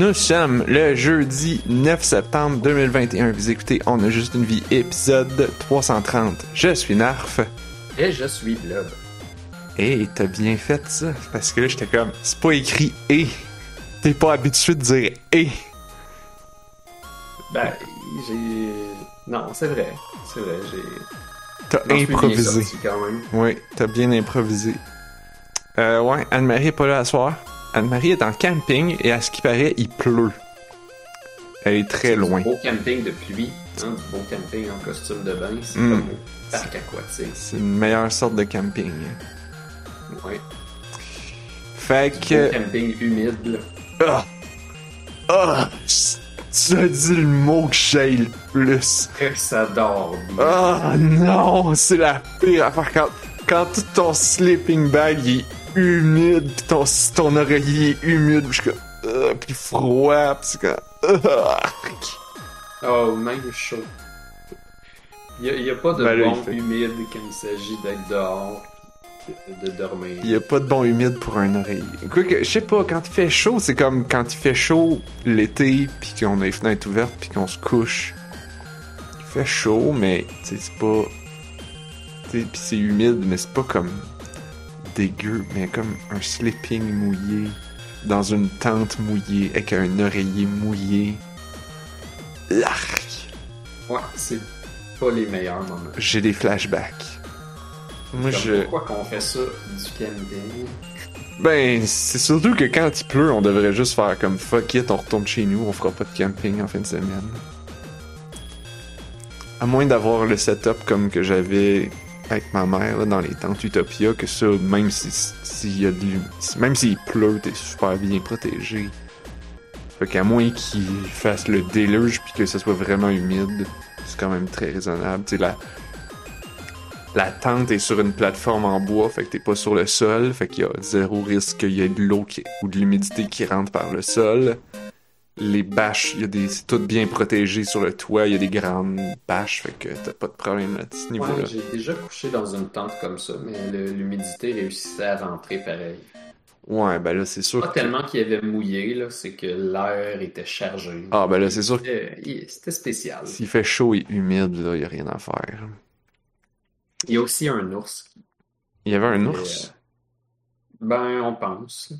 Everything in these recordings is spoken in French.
Nous sommes le jeudi 9 septembre 2021. Vous écoutez On a juste une vie, épisode 330. Je suis Narf. Et je suis Blob. Et t'as bien fait ça, parce que là j'étais comme, c'est pas écrit et. T'es pas habitué de dire et. Ben, j'ai. Non, c'est vrai. C'est vrai, j'ai. T'as improvisé. sorti quand même. Oui, t'as bien improvisé. Euh, ouais, Anne-Marie est pas là à soir. Anne-Marie est en camping et à ce qui paraît, il pleut. Elle est très loin. Du beau camping de pluie, hein, du beau camping en costume de bain, c'est Mm. comme au parc aquatique. C'est une meilleure sorte de camping. Ouais. Fait que. camping humide, là. Ah! Ah! Tu as dit le mot que j'ai le plus. Que ça dort. Ah non! C'est la pire affaire quand, quand tout ton sleeping bag il est humide, pis ton, ton oreiller est humide, pis je suis comme. Ah, pis froid, pis c'est comme. Ah! Oh, même chaud. Il n'y a, pas de Ben là, bon fait- humide quand il s'agit d'être dehors, de, de dormir. Il a pas de bon humide pour un oreiller. Quoique, je sais pas, quand il fait chaud, c'est comme quand il fait chaud l'été, puis qu'on a les fenêtres ouvertes, puis qu'on se couche. Il fait chaud, mais c'est pas. Pis c'est humide, mais c'est pas comme dégueu, mais comme un sleeping mouillé, dans une tente mouillée, avec un oreiller mouillé. Arc! Ouais, c'est pas les meilleurs moments. J'ai des flashbacks. Moi, Comme je. Pourquoi qu'on fait ça du camping? Ben, c'est surtout que quand il pleut, on devrait juste faire comme fuck it, on retourne chez nous, on fera pas de camping en fin de semaine. À moins d'avoir le setup comme que j'avais avec ma mère là, dans les tentes Utopia, que ça, même si s'il y a de même s'il pleut, t'es super bien protégé. Fait qu'à moins qu'il fasse le déluge puis que ça soit vraiment humide, c'est quand même très raisonnable. La, la tente est sur une plateforme en bois, fait que t'es pas sur le sol, fait qu'il y a zéro risque qu'il y ait de l'eau ou de l'humidité qui rentre par le sol. Les bâches, il y a des, c'est tout bien protégé sur le toit, il y a des grandes bâches, fait que t'as pas de problème à ce niveau-là. Ouais, j'ai déjà couché dans une tente comme ça, mais l'humidité réussissait à rentrer pareil. Ouais, ben là, c'est sûr. Pas que- tellement qu'il y avait mouillé, là, c'est que l'air était chargé. Ah, ben là, c'est sûr que C'était c'était spécial. s'il fait chaud et humide, là, il y a rien à faire. Il y a aussi un ours. Il y avait un ours? euh, ben, on pense.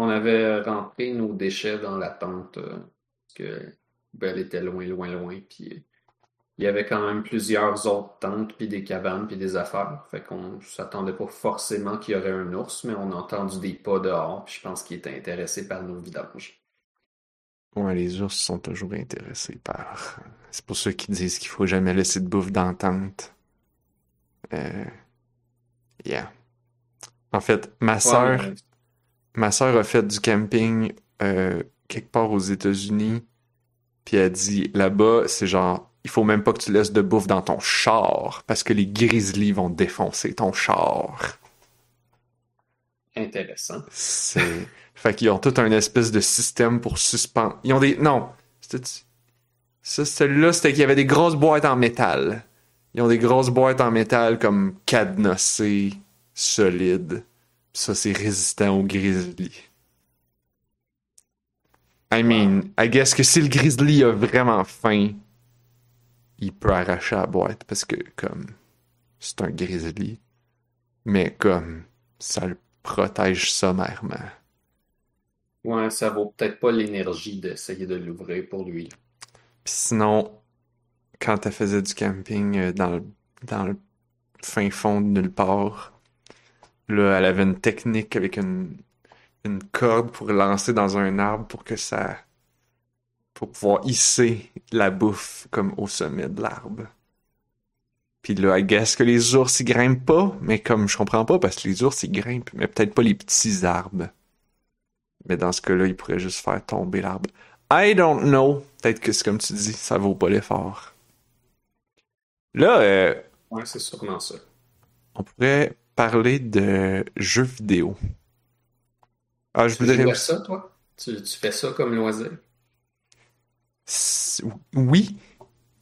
On avait rentré nos déchets dans la tente euh, parce que ben, elle était loin, loin, loin. Puis euh, il y avait quand même plusieurs autres tentes, puis des cabanes, puis des affaires. Fait qu'on s'attendait pas forcément qu'il y aurait un ours, mais on a entendu des pas dehors. Puis je pense qu'il était intéressé par nos vidanges. Ouais, les ours sont toujours intéressés par. C'est pour ceux qui disent qu'il faut jamais laisser de bouffe dans la tente. Euh. Yeah. En fait, ma sœur. Ouais, Ma sœur a fait du camping euh, quelque part aux États-Unis. Puis elle dit là-bas, c'est genre, il faut même pas que tu laisses de bouffe dans ton char parce que les grizzlies vont défoncer ton char. Intéressant. C'est. fait qu'ils ont tout un espèce de système pour suspendre. Ils ont des. Non! C'était- Ça, celui-là, c'était qu'il y avait des grosses boîtes en métal. Ils ont des grosses boîtes en métal comme cadenassées, solides. Ça, c'est résistant aux grizzlies. I mean, I guess que si le grizzly a vraiment faim, il peut arracher la boîte parce que, comme, c'est un grizzly. Mais comme, ça le protège sommairement. Ouais, ça vaut peut-être pas l'énergie d'essayer de l'ouvrir pour lui. Puis sinon, quand elle faisait du camping euh, dans le, dans le fin fond de nulle part, là, elle avait une technique avec une, une corde pour lancer dans un arbre pour que ça. pour pouvoir hisser la bouffe comme au sommet de l'arbre. Puis là, I guess que les ours, ils grimpent pas, mais comme je comprends pas, parce que les ours, ils grimpent, mais peut-être pas les petits arbres. Mais dans ce cas-là, ils pourraient juste faire tomber l'arbre. I don't know. Peut-être que c'est comme tu dis, ça vaut pas l'effort. Là, euh, Ouais, c'est sûrement ça. on pourrait parler de jeux vidéo. Ah, je Tu voudrais joues à ça, toi? Tu, tu fais ça comme loisir? Oui,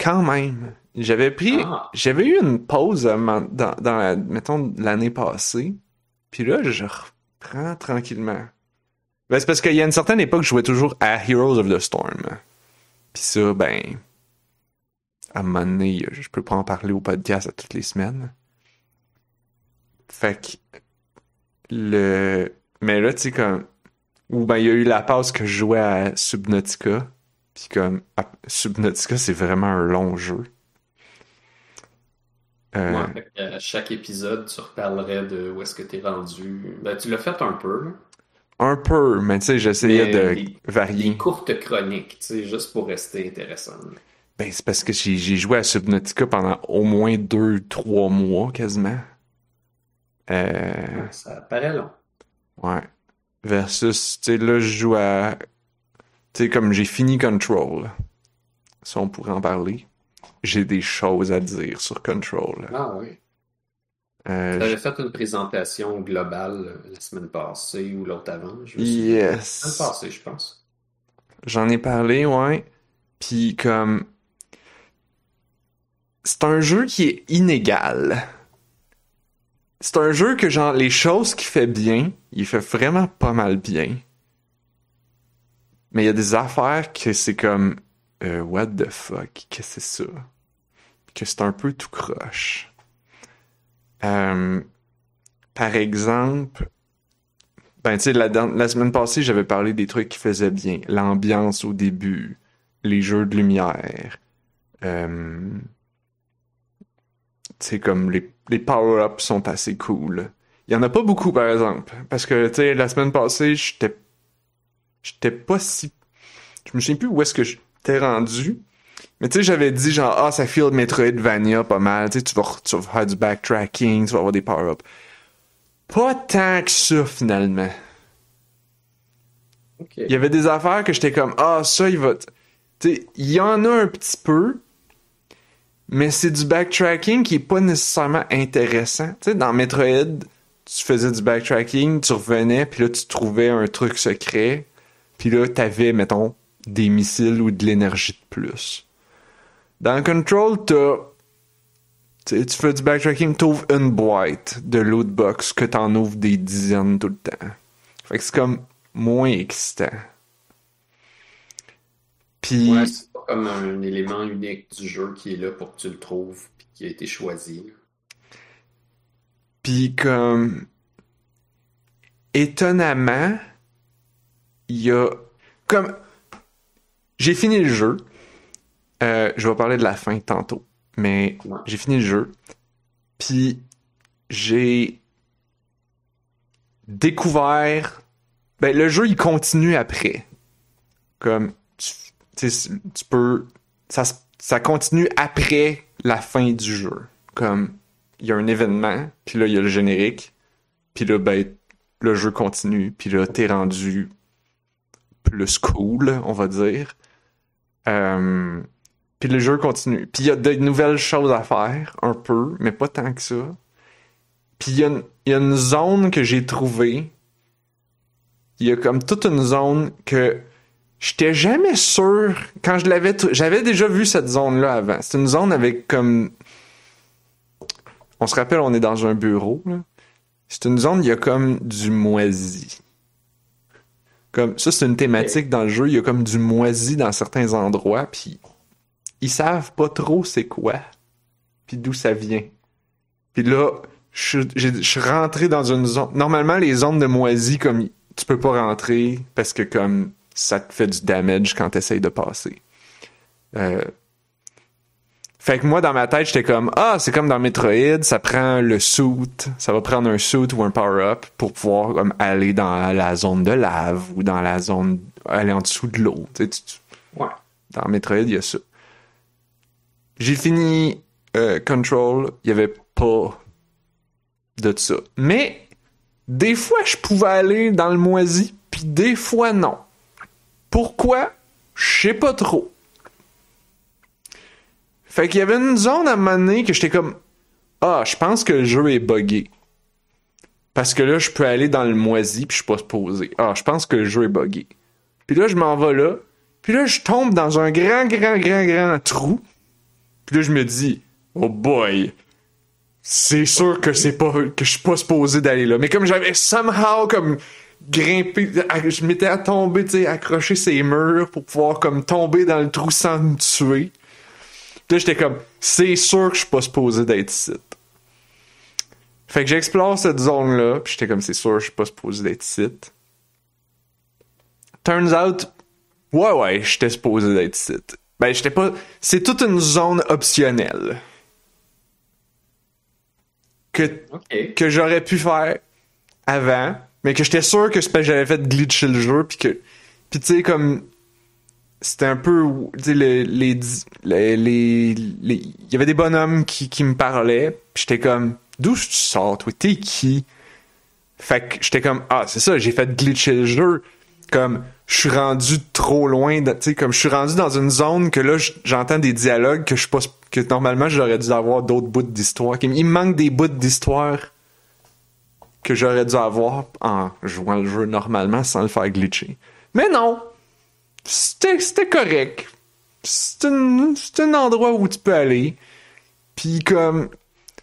quand même. J'avais pris, Ah. j'avais eu une pause dans, dans la, mettons, l'année passée. Puis là, je reprends tranquillement. Ben, c'est parce qu'il y a une certaine époque, je jouais toujours à Heroes of the Storm. Puis ça, ben, à un moment donné, je peux pas en parler au podcast à toutes les semaines. Fait que, le, mais là, tu sais, comme, ou ben, il y a eu la passe que je jouais à Subnautica. Puis comme, à- Subnautica, c'est vraiment un long jeu. Euh, Ouais, fait à chaque épisode, tu reparlerais de où est-ce que t'es rendu. Ben, tu l'as fait un peu. Un peu, mais tu sais, j'essayais de varier. Des courtes chroniques, tu sais, juste pour rester intéressant. Ben, c'est parce que j'ai j'ai joué à Subnautica pendant au moins deux, trois mois quasiment. Euh, Ouais, ça paraît long. ouais. Versus, tu sais, là, je joue à. Tu sais, comme j'ai fini Control. Ça, on pourrait en parler. J'ai des choses à dire sur Control. Ah oui. Euh, T'avais fait une présentation globale euh, la semaine passée ou l'autre avant, je souviens. La yes. semaine passée, je pense. J'en ai parlé, ouais. Puis comme c'est un jeu qui est inégal. C'est un jeu que genre les choses qu'il fait bien, il fait vraiment pas mal bien. Mais il y a des affaires que c'est comme euh, what the fuck, que c'est ça? Que c'est un peu tout croche. Euh, par exemple, ben, tu sais, la, semaine passée, j'avais parlé des trucs qui faisaient bien. L'ambiance au début, les jeux de lumière, euh, tu sais, comme les, les power-ups sont assez cool. Il y en a pas beaucoup, par exemple. Parce que, tu sais, la semaine passée, j'étais, j'étais pas si, je me souviens plus où est-ce que j'étais rendu. Mais tu sais, j'avais dit genre, ah, ça feel Metroidvania pas mal. Tu sais, tu vas, tu vas faire du backtracking, tu vas avoir des power-ups. Pas tant que ça, finalement. Il y avait des affaires que j'étais comme, ah, ça, il va. Tu sais, il y en a un petit peu, mais c'est du backtracking qui est pas nécessairement intéressant. Tu sais, dans Metroid, tu faisais du backtracking, tu revenais, puis là, tu trouvais un truc secret, puis là, t'avais, mettons, des missiles ou de l'énergie de plus. Dans Control, t'as. Tu fais du backtracking, t'ouvres une boîte de loot box que t'en ouvres des dizaines tout le temps. Fait que c'est comme moins excitant. Puis, Ouais, comme un élément unique du jeu qui est là pour que tu le trouves puis qui a été choisi. puis comme étonnamment, il y a comme j'ai fini le jeu. Euh, je vais parler de la fin tantôt, mais Ouais. j'ai fini le jeu. Puis j'ai découvert ben le jeu il continue après. Comme tu, peux ça ça continue après la fin du jeu. Comme il y a un événement, puis là il y a le générique, puis là ben le jeu continue, puis là t'es rendu plus cool, on va dire. Euh, puis le jeu continue. Puis il y a de nouvelles choses à faire, un peu, mais pas tant que ça. Puis il y, y a une zone que j'ai trouvée. Il y a comme toute une zone que j'étais jamais sûr quand je l'avais j'avais déjà vu cette zone là avant. C'est une zone avec comme on se rappelle on est dans un bureau. C'est une zone il y a comme du moisi. Comme ça c'est une thématique dans le jeu, il y a comme du moisi dans certains endroits puis ils savent pas trop c'est quoi puis d'où ça vient. Puis là, je suis rentré dans une zone. Normalement, les zones de moisi, comme tu peux pas rentrer parce que comme ça te fait du damage quand tu essayes de passer. Euh, Fait que moi, dans ma tête, j'étais comme Ah, c'est comme dans Metroid, ça prend le suit, ça va prendre un suit ou un power-up pour pouvoir comme, aller dans la zone de lave ou dans la zone. aller en dessous de l'eau. Tu sais, tu- Ouais. dans Metroid, il y a ça. J'ai fini euh, Control, il y avait pas de ça. Mais des fois, je pouvais aller dans le moisi, puis des fois, non. Pourquoi? Je sais pas trop. Fait qu'il y avait une zone à un moment donné que j'étais comme Ah, je pense que le jeu est buggé. Parce que là, je peux aller dans le moisi puis je suis pas supposé. Ah, je pense que le jeu est buggé. Puis là, je m'en vais là. Puis là, je tombe dans un grand, grand, grand, grand trou. Puis là, je me dis, oh boy, c'est sûr que c'est pas, que je suis pas supposé d'aller là. Mais comme j'avais somehow comme grimper, je m'étais à tomber, tu sais, accrocher ces murs pour pouvoir comme tomber dans le trou sans me tuer. Puis là, j'étais comme, c'est sûr que je suis pas supposé d'être ici. Fait que j'explore cette zone-là, puis j'étais comme, c'est sûr que je suis pas supposé d'être ici. Turns out, ouais, ouais, j'étais supposé d'être ici. Ben, j'étais pas. C'est toute une zone optionnelle. Que, que j'aurais pu faire avant, mais que j'étais sûr que j'avais fait glitcher le jeu, puis que. Puis tu sais, comme. C'était un peu. Tu sais, les. Les. les, Il y avait des bonhommes qui, qui me parlaient, puis j'étais comme. D'où tu sors, toi? T'es qui? Fait que j'étais comme. Ah, c'est ça, j'ai fait glitcher le jeu. Comme. Je suis rendu trop loin, tu sais, comme je suis rendu dans une zone que là, j'entends des dialogues que je suis pas. que normalement j'aurais dû avoir d'autres bouts d'histoire. Il me manque des bouts d'histoire que j'aurais dû avoir en jouant le jeu normalement sans le faire glitcher. Mais non! C'était correct. C'est un, endroit où tu peux aller. Puis comme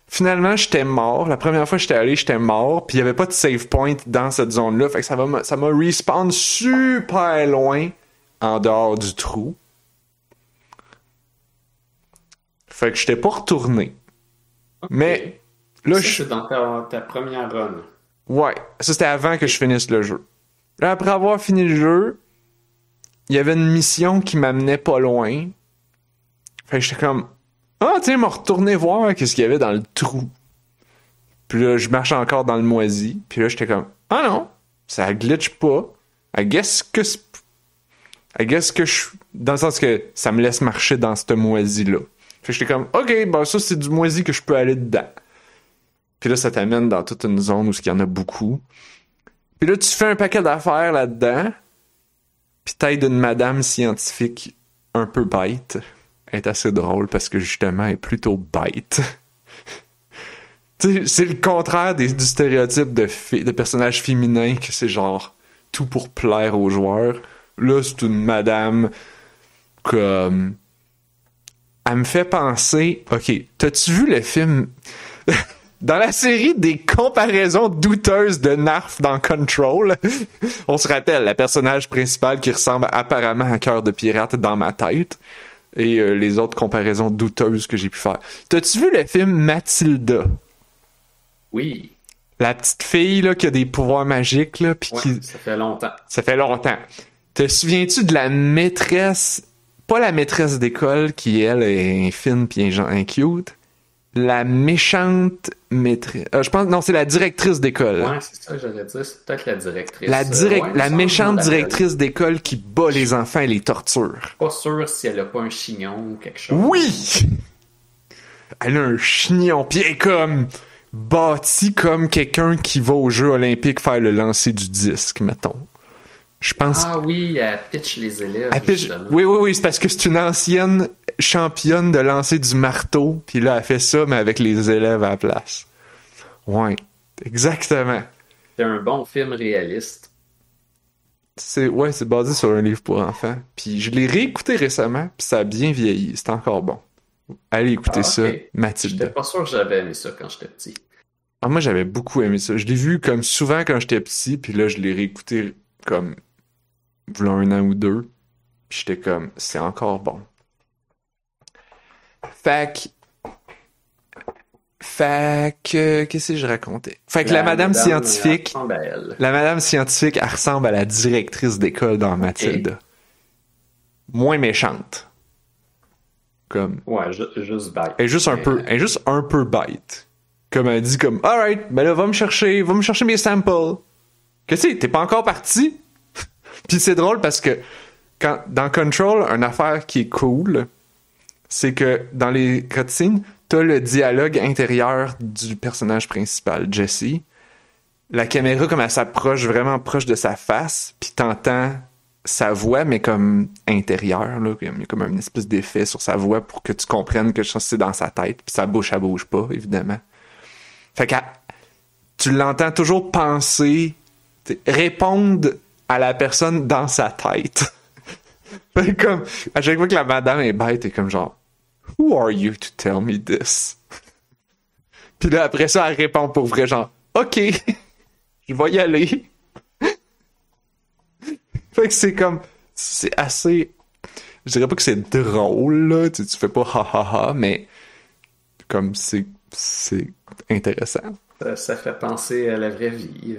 finalement j'étais mort. La première fois que j'étais allé, j'étais mort. Puis il y avait pas de save point dans cette zone-là. Fait que ça m'a ça m'a respawn super loin en dehors du trou. Fait que j'étais pas retourné. Mais là je c'est dans ta, ta première run. Ouais, ça c'était avant que je finisse le jeu. Après avoir fini le jeu, il y avait une mission qui m'amenait pas loin. Fait que j'étais comme Ah tiens, m'a retourné voir qu'est-ce qu'il y avait dans le trou. Puis là, je marche encore dans le moisi. Puis là, j'étais comme Ah non, ça glitch pas. I guess que c'est- I guess que je dans le sens que ça me laisse marcher dans cette moisi là. Fait que j'étais comme OK, ben ça c'est du moisi que je peux aller dedans. Puis là, ça t'amène dans toute une zone où il y en a beaucoup. Puis là, tu fais un paquet d'affaires là-dedans. Puis t'aides une madame scientifique un peu bête. Elle est assez drôle parce que justement, elle est plutôt bête. C'est le contraire des- du stéréotype de, de personnage féminin que c'est genre tout pour plaire aux joueurs. Là, c'est une madame comme... Elle me fait penser... Ok, t'as-tu vu le film... Dans la série des comparaisons douteuses de Narf dans Control, on se rappelle la personnage principale qui ressemble apparemment à Cœur de Pirate dans ma tête et euh, les autres comparaisons douteuses que j'ai pu faire. T'as-tu vu le film Mathilda? Oui. La petite fille là, qui a des pouvoirs magiques, là, puis Ouais, qui... ça fait longtemps. ça fait longtemps. Te souviens-tu de la maîtresse, pas la maîtresse d'école qui, elle, est fine pis gen- un cute, la méchante maîtresse... euh, je pense, non, c'est la directrice d'école. Ouais, c'est ça que j'allais dire. C'est peut-être la directrice. La, Euh, direct- ouais, la méchante je directrice d'école qui bat les enfants et les torture. Pas sûr si elle a pas un chignon ou quelque chose. Oui! Elle a un chignon, pis elle est comme bâtie comme quelqu'un qui va aux Jeux olympiques faire le lancer du disque, mettons. Je pense Ah oui, elle pitch les élèves. Elle pitch- justement. Oui, oui, oui, c'est parce que c'est une ancienne championne de lancer du marteau, puis là, elle fait ça, mais avec les élèves à la place. Ouais, exactement. C'est un bon film réaliste. C'est, ouais, c'est basé sur un livre pour enfants. Puis je l'ai réécouté récemment, puis ça a bien vieilli. C'est encore bon. Allez écouter Ah, ça, ok. J'étais pas sûr que j'avais aimé ça quand j'étais petit. Ah, moi, j'avais beaucoup aimé ça. Je l'ai vu comme souvent quand j'étais petit, puis là, je l'ai réécouté comme v'là un an ou deux. Puis j'étais comme, c'est encore bon. Fait que... Fait que... Qu'est-ce que je racontais? Fait que la, madame, scientifique... La madame scientifique, elle ressemble à la directrice d'école dans Mathilda. Moins méchante. Comme... Ouais, ju- juste bête. Elle est juste un peu, elle est juste un peu bête. Comme elle dit comme, alright, ben là, va me chercher, va me chercher mes samples. Qu'est-ce que c'est? T'es pas encore parti? Puis c'est drôle parce que quand, dans Control, une affaire qui est cool, c'est que dans les cutscenes, t'as le dialogue intérieur du personnage principal, Jesse. La caméra, comme elle s'approche vraiment proche de sa face, puis t'entends sa voix, mais comme intérieure, là. Il y a comme une espèce d'effet sur sa voix pour que tu comprennes que c'est dans sa tête, puis sa bouche, elle bouge pas, évidemment. Fait que tu l'entends toujours penser, répondre à la personne dans sa tête. comme, à chaque fois que la madame est bête, t'es comme genre, Who are you to tell me this? Puis là, après ça, elle répond pour vrai, genre, OK, je vais y aller. fait que c'est comme, c'est assez, je dirais pas que c'est drôle, là, tu, tu fais pas ha ha ha, mais comme c'est, c'est intéressant. Ça, ça fait penser à la vraie vie.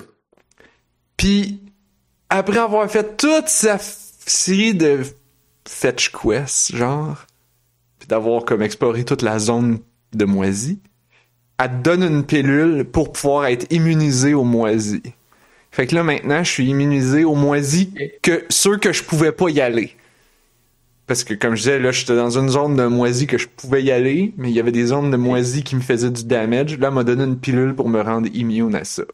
Puis, après avoir fait toute sa série de fetch quests, genre, puis d'avoir comme exploré toute la zone de moisi, elle te donne une pilule pour pouvoir être immunisé aux moisis. Fait que là, maintenant, je suis immunisé aux moisis que ceux que je pouvais pas y aller. Parce que, comme je disais, là, j'étais dans une zone de moisis que je pouvais y aller, mais il y avait des zones de moisis qui me faisaient du damage. Là, elle m'a donné une pilule pour me rendre immune à ça.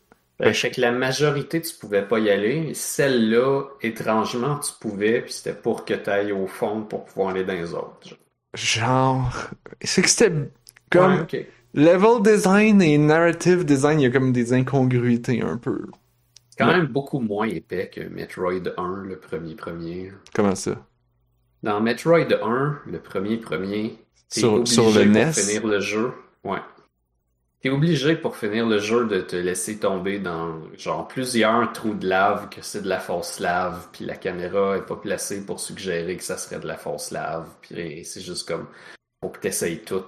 Ben, je sais que la majorité, tu pouvais pas y aller. Celle-là, étrangement, tu pouvais, puis c'était pour que tu ailles au fond pour pouvoir aller dans les autres. Genre. C'est que c'était comme Ouais, level design et narrative design, il y a comme des incongruités un peu. C'est quand Ouais. même beaucoup moins épais que Metroid 1, le premier premier. Comment ça? Dans Metroid 1, le premier premier, t'es Sur, obligé sur le NES? finir le jeu. Ouais. T'es obligé pour finir le jeu de te laisser tomber dans genre plusieurs trous de lave que c'est de la fausse lave, puis la caméra est pas placée pour suggérer que ça serait de la fausse lave, puis c'est juste comme faut que t'essayes tout,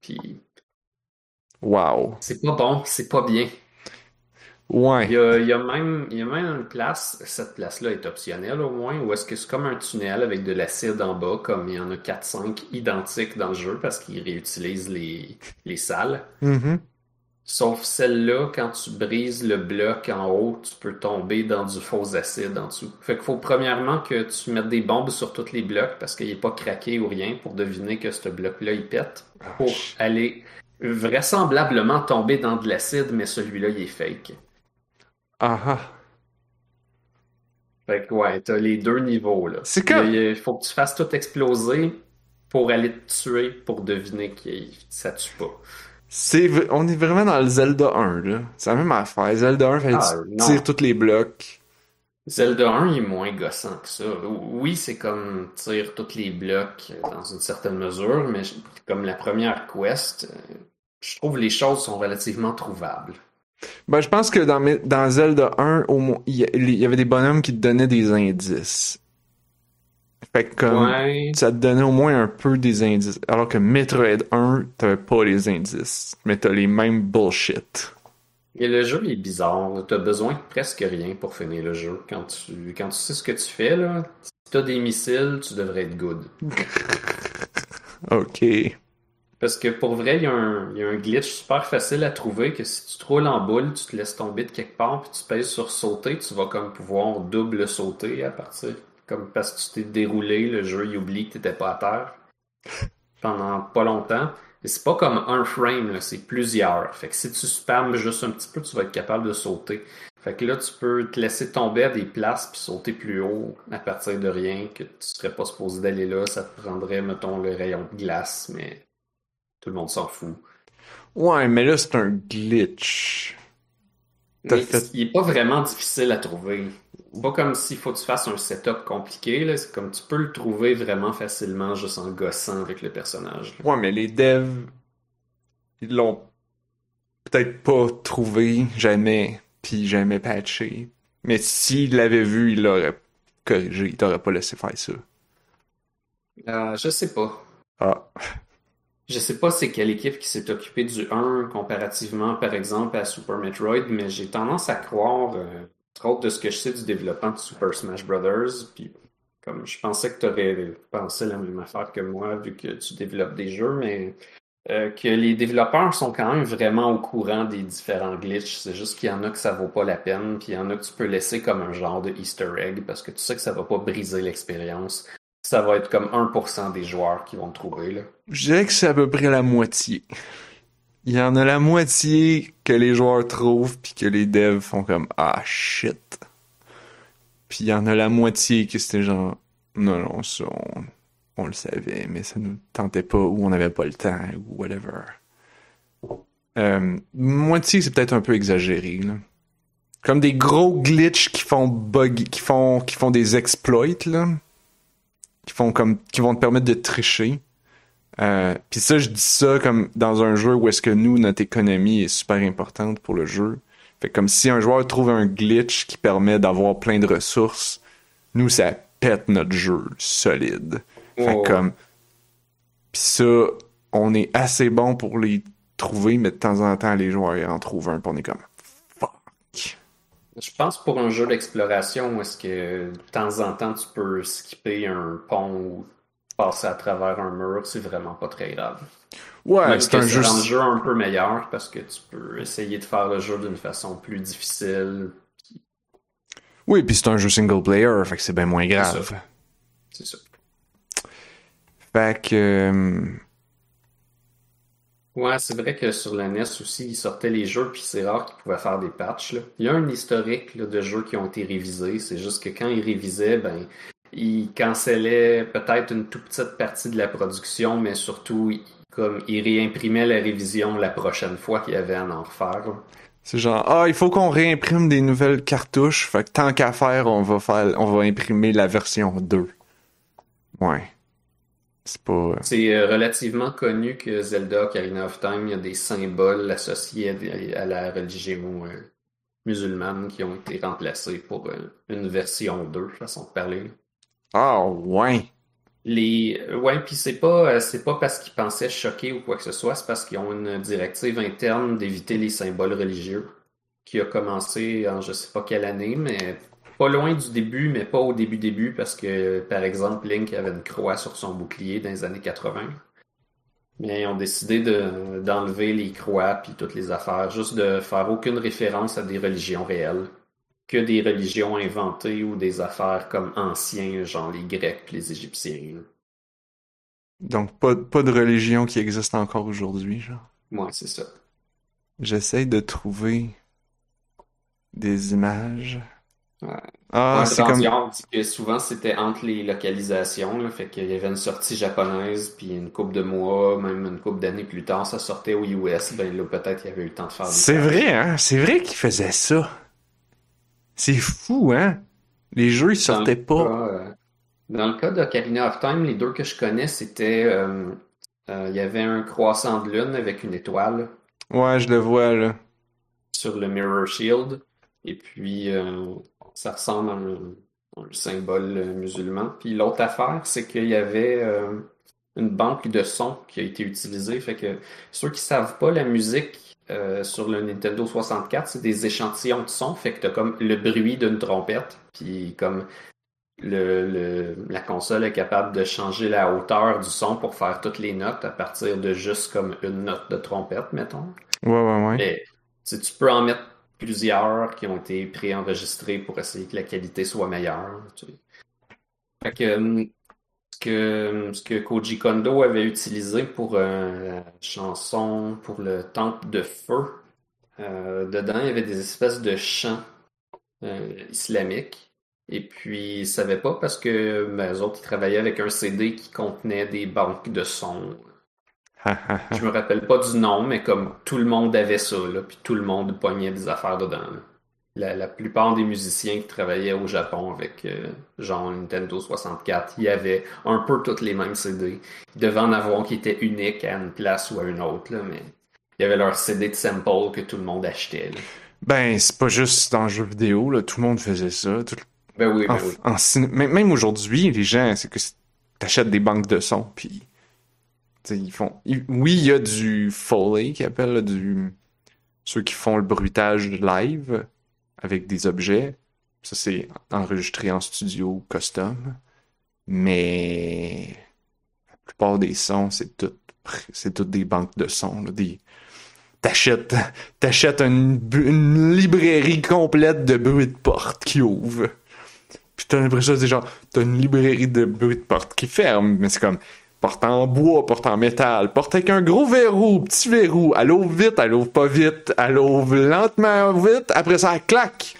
puis Wow. c'est pas bon, c'est pas bien. Il Ouais. y a, il y a même, il y a même une place, cette place-là est optionnelle au moins, où est-ce que c'est comme un tunnel avec de l'acide en bas, comme il y en a 4-5 identiques dans le jeu parce qu'ils réutilisent les, les salles. Mhm. Sauf celle-là, quand tu brises le bloc en haut, tu peux tomber dans du faux acide en dessous. Fait qu'il faut premièrement que tu mettes des bombes sur tous les blocs parce qu'il n'est pas craqué ou rien pour deviner que ce bloc-là il pète. Pour aller vraisemblablement tomber dans de l'acide, mais celui-là il est fake. Ah ah. Fait que ouais, t'as les deux niveaux là. C'est Il, il faut que tu fasses tout exploser pour aller te tuer pour deviner que ça tue pas. C'est, on est vraiment dans le Zelda 1, là. C'est la même affaire. Zelda 1, fallait Ah, que tu tires tous les blocs. Zelda 1 il est moins gossant que ça. Oui, c'est comme tire tous les blocs dans une certaine mesure, mais comme la première quest, je trouve les choses sont relativement trouvables. Ben, je pense que dans, dans Zelda 1, au moins, il y, a- il y avait des bonhommes qui te donnaient des indices. Fait que comme, Ouais. ça te donnait au moins un peu des indices. Alors que Metroid 1, t'avais pas les indices. Mais t'as les mêmes bullshit. Et le jeu il est bizarre. T'as besoin de presque rien pour finir le jeu. Quand tu, quand tu sais ce que tu fais, là, si t'as des missiles, tu devrais être good. Ok. Parce que pour vrai, il y, a un, y a un glitch super facile à trouver que si tu te roules en boule, tu te laisses tomber de quelque part, puis tu pèses sur sauter, tu vas comme pouvoir double sauter à partir. Comme parce que tu t'es déroulé, le jeu il oublie que t'étais pas à terre pendant pas longtemps. Et c'est pas comme un frame, c'est plusieurs. Fait que si tu spammes juste un petit peu, tu vas être capable de sauter. Fait que là, tu peux te laisser tomber à des places puis sauter plus haut à partir de rien, que tu serais pas supposé d'aller là. Ça te prendrait, mettons, le rayon de glace, mais tout le monde s'en fout. Ouais, mais là, c'est un glitch. Mais fait- il est pas vraiment difficile à trouver. Pas comme s'il faut que tu fasses un setup compliqué, là. C'est comme tu peux le trouver vraiment facilement juste en gossant avec le personnage. là. Ouais, mais les devs, ils l'ont peut-être pas trouvé jamais, puis jamais patché. Mais s'ils l'avaient vu, ils l'auraient corrigé. Ils t'auraient pas laissé faire ça. Euh, je sais pas. Ah. Je sais pas c'est quelle équipe qui s'est occupée du 1 comparativement, par exemple, à Super Metroid, mais j'ai tendance à croire, euh, entre autres de ce que je sais du développement de Super Smash Brothers, puis comme je pensais que tu aurais pensé la même affaire que moi, vu que tu développes des jeux, mais euh, que les développeurs sont quand même vraiment au courant des différents glitches. C'est juste qu'il y en a que ça vaut pas la peine, puis il y en a que tu peux laisser comme un genre de Easter egg, parce que tu sais que ça va pas briser l'expérience. Ça va être comme 1% des joueurs qui vont le trouver, là. Je dirais que c'est à peu près la moitié. Il y en a la moitié que les joueurs trouvent, puis que les devs font comme Ah shit. Puis il y en a la moitié que c'était genre Non, non, ça, on, le savait, mais ça nous tentait pas, ou on n'avait pas le temps, ou whatever. Euh, moitié, c'est peut-être un peu exagéré. Comme des gros glitches qui font bug, qui font, qui font des exploits. Qui font comme, qui vont te permettre de tricher. Euh, Puis ça, je dis ça comme dans un jeu où est-ce que nous, notre économie est super importante pour le jeu. Fait comme si un joueur trouve un glitch qui permet d'avoir plein de ressources, nous, ça pète notre jeu solide. Fait Oh. comme. Pis ça, on est assez bon pour les trouver, mais de temps en temps, les joueurs en trouvent un, pis on est comme. Fuck. Je pense pour un jeu d'exploration, est-ce que de temps en temps tu peux skipper un pont ou passer à travers un mur, c'est vraiment pas très grave. Ouais, c'est un jeu. le jeu un peu meilleur parce que tu peux essayer de faire le jeu d'une façon plus difficile. Oui, puis c'est un jeu single player, fait que c'est bien moins grave. C'est ça. Fait que. euh, Ouais, c'est vrai que sur la NES aussi, ils sortaient les jeux, puis c'est rare qu'ils pouvaient faire des patchs. là. Il y a un historique là, de jeux qui ont été révisés. C'est juste que quand ils révisaient, ben, ils cancellaient peut-être une toute petite partie de la production, mais surtout, comme, ils réimprimaient la révision la prochaine fois qu'il y avait à en refaire. C'est genre, ah, il faut qu'on réimprime des nouvelles cartouches. Fait que tant qu'à faire, on va faire, on va imprimer la version 2. Ouais. C'est pas. euh, C'est euh, relativement connu que Zelda Ocarina of Time, il y a des symboles associés à, la religion euh, musulmane qui ont été remplacés pour une version 2, façon de parler. Ah, ouais. Les euh, ouais, puis c'est pas euh, c'est pas parce qu'ils pensaient choquer ou quoi que ce soit, c'est parce qu'ils ont une directive interne d'éviter les symboles religieux qui a commencé en je sais pas quelle année, mais pas loin du début, mais pas au début début parce que par exemple Link avait une croix sur son bouclier dans les années 80. Mais ils ont décidé de d'enlever les croix puis toutes les affaires, juste de faire aucune référence à des religions réelles que des religions inventées ou des affaires comme anciens, genre les Grecs les Égyptiens. là. Donc, pas, pas de religion qui existe encore aujourd'hui, genre? Ouais, c'est ça. J'essaye de trouver des images. Ouais. Ah, c'est comme. Orr dit que souvent c'était entre les localisations, là, fait qu'il y avait une sortie japonaise, puis une couple de mois, même une couple d'années plus tard, ça sortait aux US, ben là peut-être il y avait eu le temps de faire C'est vrai, hein? C'est vrai qu'ils faisaient ça. C'est fou, hein? Les jeux, ils sortaient pas. cas, euh, dans le cas d'Ocarina of Time, les deux que je connais, c'était euh, euh, il y avait un croissant de lune avec une étoile Ouais, je le vois, là. sur le Mirror Shield, et puis euh, ça ressemble à un, un symbole musulman. Puis l'autre affaire, c'est qu'il y avait une banque de sons qui a été utilisée. Fait que ceux qui savent pas la musique euh, sur le Nintendo 64, c'est des échantillons de sons. Fait que t'as comme le bruit d'une trompette, puis comme le, le- la console est capable de changer la hauteur du son pour faire toutes les notes à partir de juste comme une note de trompette, mettons. Ouais, ouais, ouais. Mais tu peux en mettre plusieurs qui ont été préenregistrés pour essayer que la qualité soit meilleure. tu sais. Fait que, hum, que ce que Koji Kondo avait utilisé pour euh, la chanson pour le Temple de Feu, euh, dedans il y avait des espèces de chants euh, islamiques. Et puis, ils savaient pas parce que ben, eux autres, ils travaillaient avec un CD qui contenait des banques de sons. Je me rappelle pas du nom, mais comme tout le monde avait ça, là, puis tout le monde pognait des affaires dedans. là. La, la plupart des musiciens qui travaillaient au Japon avec euh, genre Nintendo 64, il y avait un peu toutes les mêmes CD. Il devait en avoir qui étaient uniques à une place ou à une autre, là, mais il y avait leur CD de sample que tout le monde achetait. là. Ben, c'est pas juste dans le jeu vidéo, là. Tout le monde faisait ça. Tout- Ben oui, ben En, oui. en Même, aujourd'hui, les gens, c'est que t'achètes des banques de sons, puis ils font. ils- Oui, il y a du Foley qui appelle là, du ceux qui font le bruitage live avec des objets. Ça, c'est enregistré en studio custom. Mais la plupart des sons, c'est c'est toutes des banques de sons. T'achètes, t'achètes une librairie complète de bruits de porte qui ouvre. Puis t'as l'impression, c'est genre, t'as une librairie de bruits de porte qui ferme, mais c'est comme, porte en bois, porte en métal, porte avec un gros verrou, petit verrou, elle ouvre vite, elle ouvre pas vite, elle ouvre lentement vite, après ça, elle claque.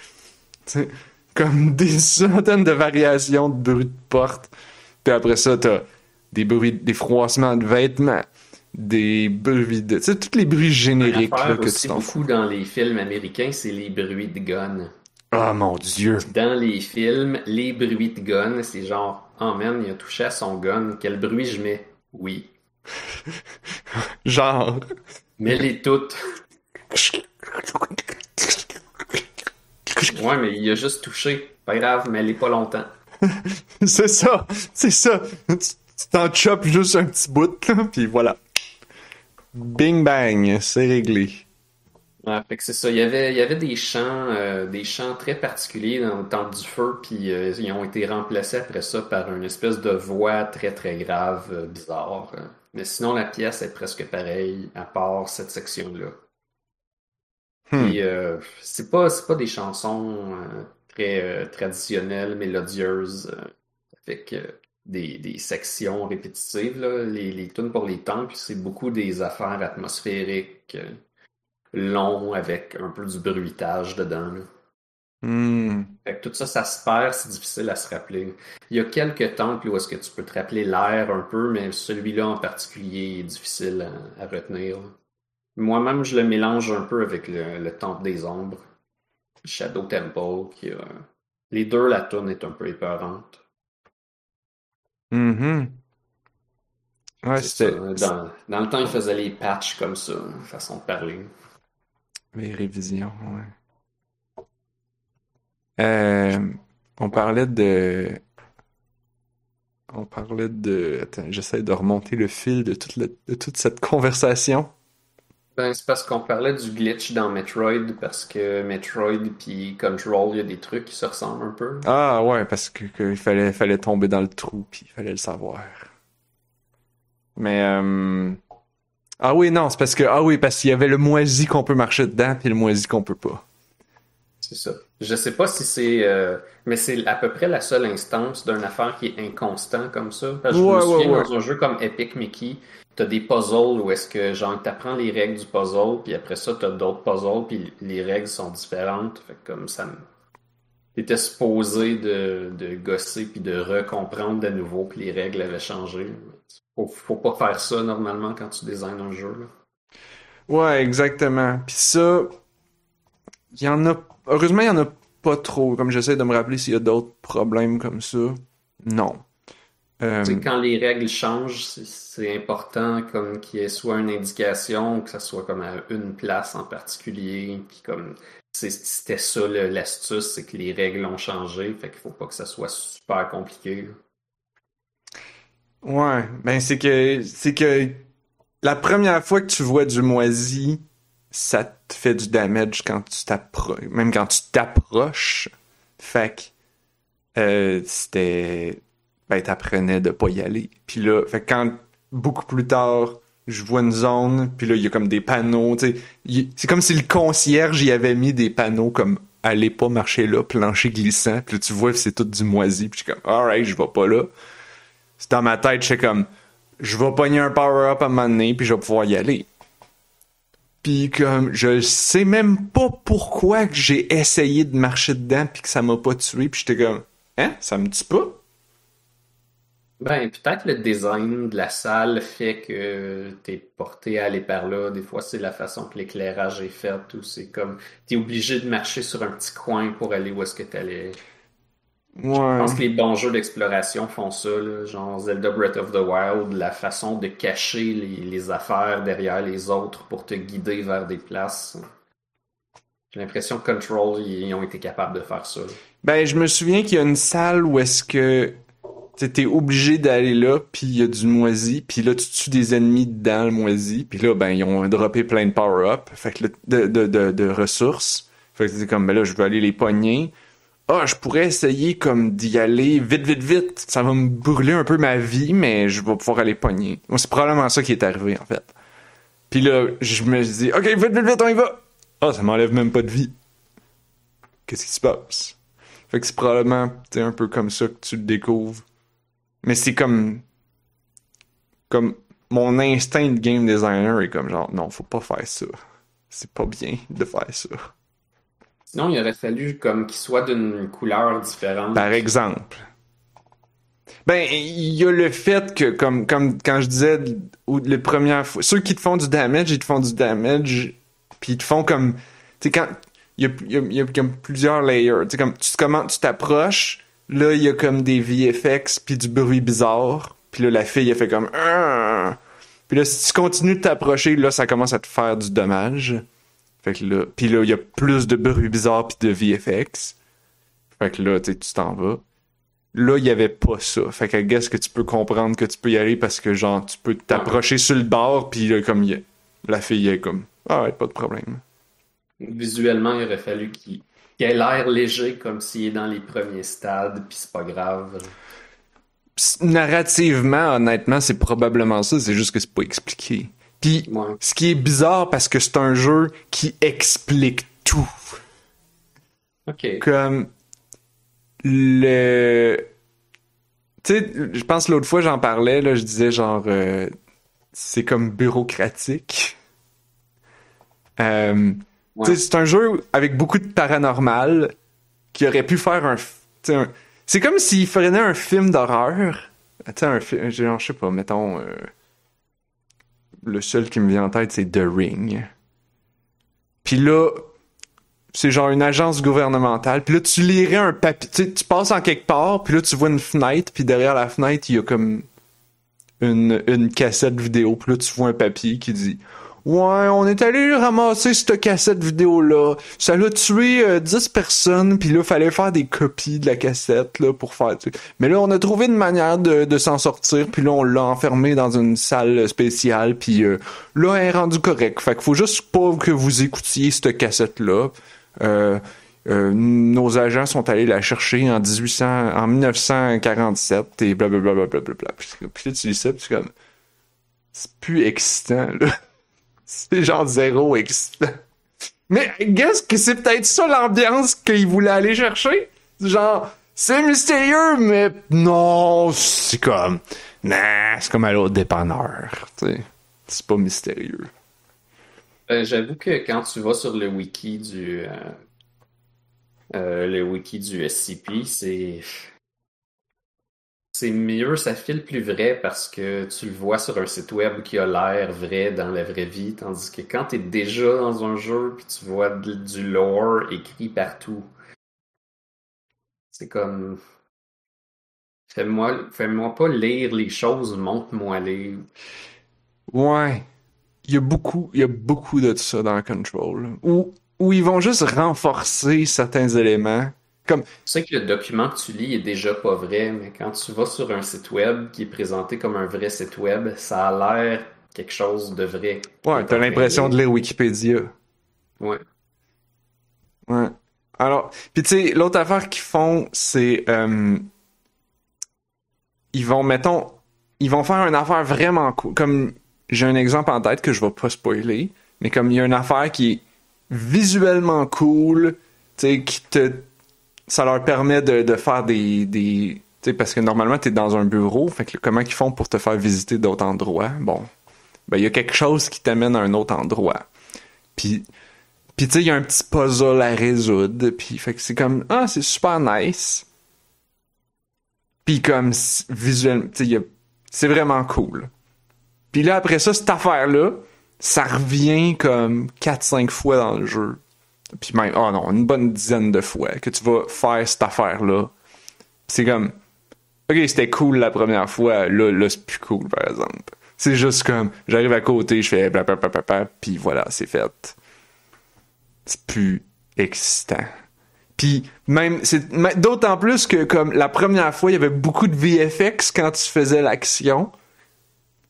C'est comme des centaines de variations de bruits de porte. Puis après ça, t'as des bruits, des froissements de vêtements, des bruits de, tu sais, tous les bruits génériques, là, que aussi tu t'en fous. dans les films américains, c'est les bruits de gun. Ah, mon dieu. Dans les films, les bruits de gun, c'est genre, oh man, il a touché à son gun, quel bruit je mets? Oui. Genre. Mets-les toutes. Ouais, mais il a juste touché. Pas grave, mets-les pas longtemps. c'est ça, c'est ça. Tu tu t'en chopes juste un petit bout, là, puis voilà. Bing bang, c'est réglé. Ouais, fait que c'est ça. Il y avait, il y avait des chants, euh, des chants très particuliers dans le temps du feu, puis euh, ils ont été remplacés après ça par une espèce de voix très très grave, euh, bizarre. Mais sinon, la pièce est presque pareille, à part cette section-là. Hmm. Puis c'est pas, c'est pas des chansons très traditionnelles, mélodieuses, avec des, des sections répétitives. Là. Les, les tunes pour les temples, c'est beaucoup des affaires atmosphériques, longs, avec un peu du bruitage dedans. là. Hmm. Fait que tout ça, ça se perd, c'est difficile à se rappeler. Il y a quelques temples où est-ce que tu peux te rappeler l'air un peu, mais celui-là en particulier est difficile à, à retenir. Moi-même, je le mélange un peu avec le, le temple des ombres, Shadow Temple, qui a... Les deux, la tune est un peu épeurante. Mhm. Ouais, C'est c'était ça. Dans, dans le temps, ils faisaient les patchs comme ça, façon de parler. Les révisions, ouais. Euh, on parlait de... On parlait de... Attends, j'essaie de remonter le fil de toute, la- de toute cette conversation. Ben, c'est parce qu'on parlait du glitch dans Metroid, parce que Metroid puis Control, il y a des trucs qui se ressemblent un peu. Ah ouais, parce que, que il fallait, fallait tomber dans le trou, puis il fallait le savoir. Mais euh, ah oui, non, c'est parce que ah oui, parce qu'il y avait le moisi qu'on peut marcher dedans, puis le moisi qu'on peut pas. C'est ça. Je sais pas si c'est... euh, Mais c'est à peu près la seule instance d'une affaire qui est inconstant comme ça. Parce que je me souviens, ouais, ouais. dans un jeu comme Epic Mickey, t'as des puzzles où est-ce que, genre, t'apprends les règles du puzzle, puis après ça, t'as d'autres puzzles, puis les règles sont différentes. Fait que comme ça. T'étais supposé de, de gosser puis de recomprendre de nouveau que les règles avaient changé. Faut, faut pas faire ça normalement quand tu designes un jeu. Là. Ouais, exactement. Puis ça, il y en a. Heureusement, il y en a pas trop. Comme j'essaie de me rappeler s'il y a d'autres problèmes comme ça. Non. Euh, Tu sais, quand les règles changent, c'est- important comme qu'il y ait soit une indication, que ça soit comme à une place en particulier, puis comme c'était ça l'astuce, c'est que les règles ont changé, fait qu'il faut pas que ça soit super compliqué. là. Ouais, ben c'est que c'est que la première fois que tu vois du moisi, ça te fait du damage quand tu t'approches, même quand tu t'approches. Fait que euh, c'était ben t'apprenais de pas y aller. Puis là, fait quand beaucoup plus tard, je vois une zone, puis là il y a comme des panneaux, c'est comme si le concierge y avait mis des panneaux comme allez pas marcher là, plancher glissant, puis là tu vois c'est tout du moisi, puis je suis comme alright, je vais pas là. C'est dans ma tête, je suis comme, je vais pogner un power-up à un moment donné, puis je vais pouvoir y aller. Puis comme, je sais même pas pourquoi que j'ai essayé de marcher dedans, puis que ça m'a pas tué, puis j'étais comme, hein, ça me tue pas? Ben, peut-être le design de la salle fait que t'es porté à aller par là. Des fois, c'est la façon que l'éclairage est fait, c'est comme t'es obligé de marcher sur un petit coin pour aller où est-ce que t'allais. Je pense que les bons jeux d'exploration font ça, là, genre Zelda Breath of the Wild, la façon de cacher les, les affaires derrière les autres pour te guider vers des places. J'ai l'impression que Control, ils ont été capables de faire ça. là. Ben, je me souviens qu'il y a une salle où est-ce que t'es obligé d'aller là, puis il y a du moisi, puis là, tu tues des ennemis dans le moisi, puis là, ben, ils ont droppé plein de power-up, fait que là, de, de, de, de ressources. Fait que c'est comme, ben là, je veux aller les pogner. Ah, je pourrais essayer comme d'y aller vite, vite, vite. Ça va me brûler un peu ma vie, mais je vais pouvoir aller pogner. C'est probablement ça qui est arrivé, en fait. Puis là, je me dis, OK, vite, vite, vite, on y va. Ah, ça m'enlève même pas de vie. Qu'est-ce qui se passe? Fait que c'est probablement un peu comme ça que tu le découvres. Mais c'est comme. Comme. Mon instinct de game designer est comme genre, non, faut pas faire ça. C'est pas bien de faire ça. Sinon, il aurait fallu comme qu'il soit d'une couleur différente. Par exemple. Ben, il y a le fait que, comme, comme quand je disais, ou les premières fois, ceux qui te font du damage, ils te font du damage, puis ils te font comme, tu sais, quand, il y a, y a- comme plusieurs layers, tu comme, tu, comment tu t'approches, là, il y a comme des VFX, puis du bruit bizarre, puis là, la fille, elle fait comme, puis là, si tu continues de t'approcher, là, ça commence à te faire du dommage. Fait que là, puis là, il y a plus de bruit bizarre puis de VFX. Fait que là, tu t'en vas. Là, il y avait pas ça. Fait que, guess que tu peux comprendre que tu peux y aller parce que, genre, tu peux t'approcher sur le bord, puis là, comme, y a- la fille est comme, ah ouais, pas de problème. Visuellement, il aurait fallu qu'il ait l'air léger comme s'il est dans les premiers stades, puis c'est pas grave. Pis narrativement, honnêtement, c'est probablement ça, c'est juste que c'est pas expliqué. Puis, Ouais. ce qui est bizarre parce que c'est un jeu qui explique tout. Ok. Comme le tu sais, je pense l'autre fois j'en parlais là, je disais genre euh, c'est comme bureaucratique. Euh, Ouais. c'est un jeu avec beaucoup de paranormal qui aurait pu faire un, un- c'est comme s'il ferait un film d'horreur. Tu sais, un film, genre, je sais pas, mettons euh, le seul qui me vient en tête c'est The Ring. Puis là, c'est genre une agence gouvernementale. Puis là, tu lirais un papier. Tu, passes en quelque part, puis là, tu vois une fenêtre, puis derrière la fenêtre, il y a comme une, une cassette vidéo. Puis là, tu vois un papier qui dit Ouais, on est allé ramasser cette cassette vidéo-là. Ça l'a tué euh, 10 personnes, puis là, fallait faire des copies de la cassette là, pour faire. Mais là, on a trouvé une manière de, de s'en sortir, puis là, on l'a enfermé dans une salle spéciale, puis euh, là, elle est rendue correcte. Fait qu'il faut juste pas que vous écoutiez cette cassette-là. Euh, euh, nos agents sont allés la chercher en 1800, en 1947 et blablabla. Bla, bla, bla, bla. Puis, puis là, tu lis ça, puis c'est comme. C'est plus excitant, là. C'est genre zéro excitant. Mais guess que c'est peut-être ça l'ambiance qu'il voulait aller chercher. Genre, c'est mystérieux, mais non, c'est comme. Nah, c'est comme à l'autre dépanneur. C'est pas mystérieux. Ben, j'avoue que quand tu vas sur le wiki du euh, euh, le wiki du SCP, c'est c'est mieux, ça file plus vrai parce que tu le vois sur un site web qui a l'air vrai dans la vraie vie, tandis que quand tu es déjà dans un jeu puis tu vois du lore écrit partout, c'est comme fais-moi pas lire les choses, montre-moi les. Ouais. Il y a beaucoup, y a beaucoup de ça dans Control. où ils vont juste renforcer certains éléments. Comme, Tu sais que le document que tu lis est déjà pas vrai, mais quand tu vas sur un site web qui est présenté comme un vrai site web, ça a l'air quelque chose de vrai. ouais, t'as l'impression de lire Wikipédia. Ouais. Ouais. Alors, puis tu sais, l'autre affaire qu'ils font, c'est euh, ils vont, mettons, ils vont faire une affaire vraiment cool. Comme j'ai un exemple en tête que je vais pas spoiler, mais comme il y a une affaire qui est visuellement cool, tu sais, qui te, ça leur permet de, faire des, des, tu parce que normalement t'es dans un bureau, fait que comment ils font pour te faire visiter d'autres endroits? Bon, ben il y a quelque chose qui t'amène à un autre endroit. Puis puis tu sais, il y a un petit puzzle à résoudre, puis fait que c'est comme ah, c'est super nice. Puis comme visuellement, tu sais, c'est vraiment cool. Puis là après ça cette affaire là, ça revient comme 4 5 fois dans le jeu. Puis même oh non, une bonne dizaine de fois que tu vas faire cette affaire là. C'est comme OK, c'était cool la première fois, là là c'est plus cool par exemple. C'est juste comme j'arrive à côté, je fais blablabla, puis voilà, c'est fait c'est plus excitant. Puis même c'est d'autant plus que comme la première fois il y avait beaucoup de VFX quand tu faisais l'action.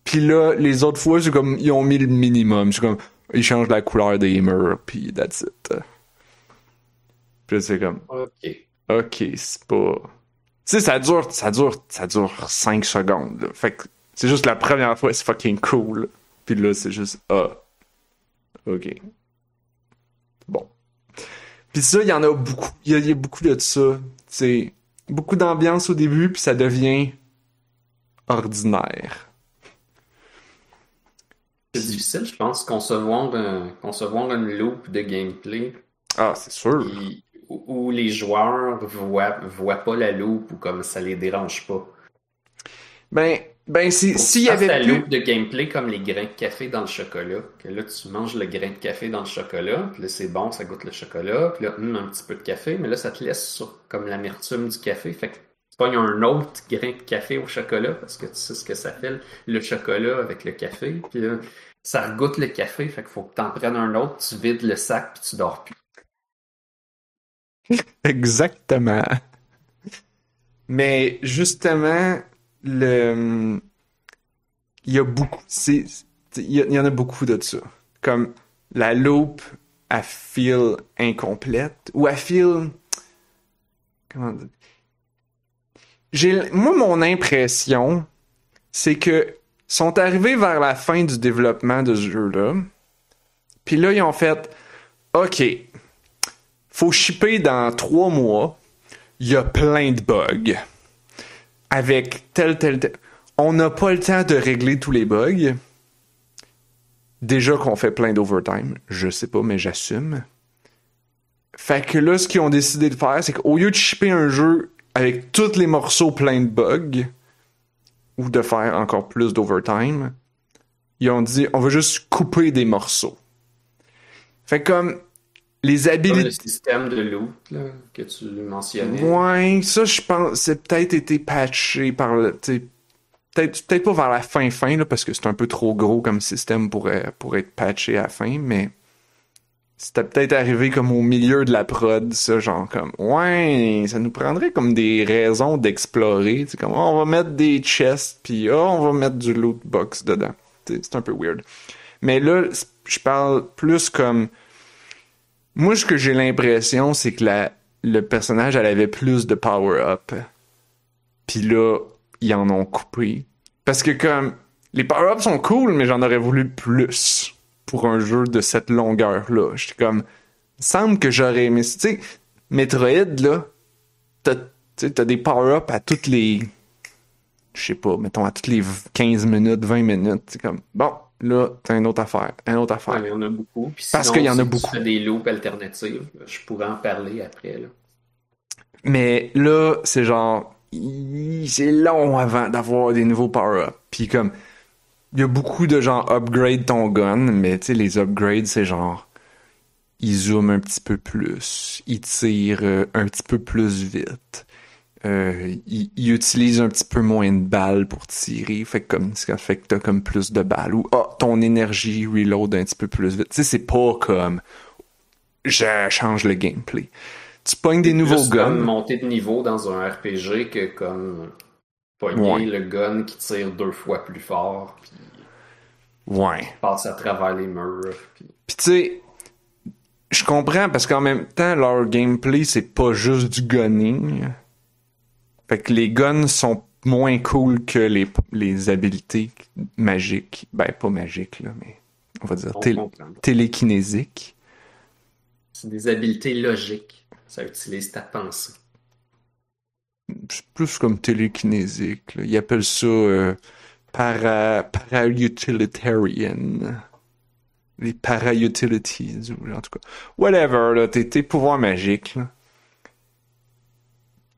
Puis là les autres fois c'est comme ils ont mis le minimum, c'est comme ils changent la couleur des murs puis that's it. Puis c'est comme Ok. OK, c'est pas tu sais ça dure ça dure ça dure 5 secondes. là. Fait que c'est juste la première fois c'est fucking cool. Puis là c'est juste ah OK. Bon. Puis ça, il y en a beaucoup. Il y a, il y a beaucoup de ça. C'est beaucoup d'ambiance au début, puis ça devient ordinaire. C'est difficile, je pense, concevoir, un- concevoir une loop de gameplay Ah, c'est sûr. Où, les joueurs voient, voient pas la loop ou comme ça les dérange pas. Ben, ben s'il y avait la plus... loupe de gameplay comme les grains de café dans le chocolat. Que là, tu manges le grain de café dans le chocolat, puis là, c'est bon, ça goûte le chocolat, puis là, hum, un petit peu de café, mais là, ça te laisse sur comme l'amertume du café. Fait que tu pognes un autre grain de café au chocolat, parce que tu sais ce que ça fait, le chocolat avec le café, puis là, ça regoute le café, fait qu'il faut que tu en prennes un autre, tu vides le sac, puis tu dors plus. Exactement. Mais justement, le. Il y a beaucoup. Il y, en a beaucoup de ça. Comme la loupe, elle feel incomplète. Ou elle feel. Comment dire? Moi, mon impression, c'est que sont arrivés vers la fin du développement de ce jeu-là. Puis là, ils ont fait OK, faut shipper dans trois mois. Il y a plein de bugs. Avec tel, tel, tel. On n'a pas le temps de régler tous les bugs. Déjà qu'on fait plein d'overtime. Je sais pas, mais j'assume. Fait que là, ce qu'ils ont décidé de faire, c'est qu'au lieu de shipper un jeu avec tous les morceaux pleins de bugs, ou de faire encore plus d'overtime, ils ont dit on va juste couper des morceaux. Fait comme les habilités. le système de loot là, que tu mentionnais. Ouais, ça, je pense, c'est peut-être été patché par le. Peut-être peut pas vers la fin fin, là, parce que c'est un peu trop gros comme système pour, euh, pour être patché à la fin, mais c'était peut-être arrivé comme au milieu de la prod, ça, genre comme Ouais, ça nous prendrait comme des raisons d'explorer. C'est comme oh, on va mettre des chests, puis oh, on va mettre du loot box dedans. C'est un peu weird. Mais là, je parle plus comme moi, ce que j'ai l'impression, c'est que la, le personnage, elle avait plus de power-up. Puis là, ils en ont coupé. Parce que comme, les power-ups sont cool, mais j'en aurais voulu plus pour un jeu de cette longueur-là. J'étais comme, il semble que j'aurais aimé... Tu sais, Metroid, là, t'as t'as des power-ups à toutes les... Je sais pas, mettons, à toutes les 15 minutes, 20 minutes. C'est comme, bon, là, t'as une autre affaire, une autre affaire. Ouais, il y en a beaucoup. Puis Parce qu'il y en a beaucoup. Tu fais des loops alternatives. Je pourrais en parler après. Là. Mais là, c'est genre, c'est long avant d'avoir des nouveaux power-ups. Puis comme, il y a beaucoup de genre upgrade ton gun, mais tu sais, les upgrades, c'est genre, ils zooment un petit peu plus, ils tirent euh, un petit peu plus vite. Euh, ils, ils utilisent un petit peu moins de balles pour tirer, fait que comme ça fait que t'as comme plus de balles ou ah ton énergie reload un petit peu plus vite. Tu sais, c'est pas comme je change le gameplay. Tu pognes des nouveaux Plus comme guns. monter de niveau dans un RPG que comme pogner Ouais. le gun qui tire deux fois plus fort, puis Ouais. passe à travers les murs. Puis... Puis tu sais, je comprends parce qu'en même temps, leur gameplay, c'est pas juste du gunning. Fait que les guns sont moins cool que les, les habilités magiques. Ben, pas magiques, là, mais on va dire On tél- comprend. télékinésiques. C'est des habiletés logiques. Ça utilise ta pensée. C'est plus comme télékinésique. Là. Ils appellent ça euh, para, para-utilitarian. Les para-utilities, ou en tout cas. Whatever, là, tes, tes pouvoirs magiques. là.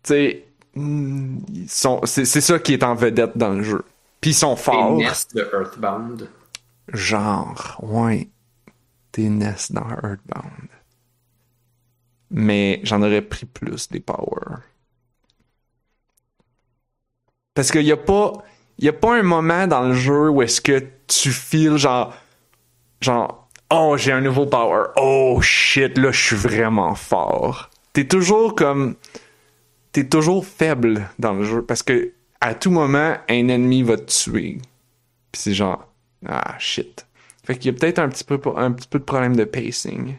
Tu c'est c'est ça qui est en vedette dans le jeu. Puis ils sont forts. nests de Earthbound. Genre, ouais. Des nests dans Earthbound. Mais j'en aurais pris plus des power. Parce qu'il y a pas. Il a pas un moment dans le jeu où est-ce que tu feels genre. Genre. Oh, j'ai un nouveau power. Oh shit, là, je suis vraiment fort. T'es toujours comme. T'es toujours faible dans le jeu. Parce que à tout moment, un ennemi va te tuer. Puis c'est genre. Ah, shit. Fait qu'il y a peut-être un petit peu un petit peu de problème de pacing.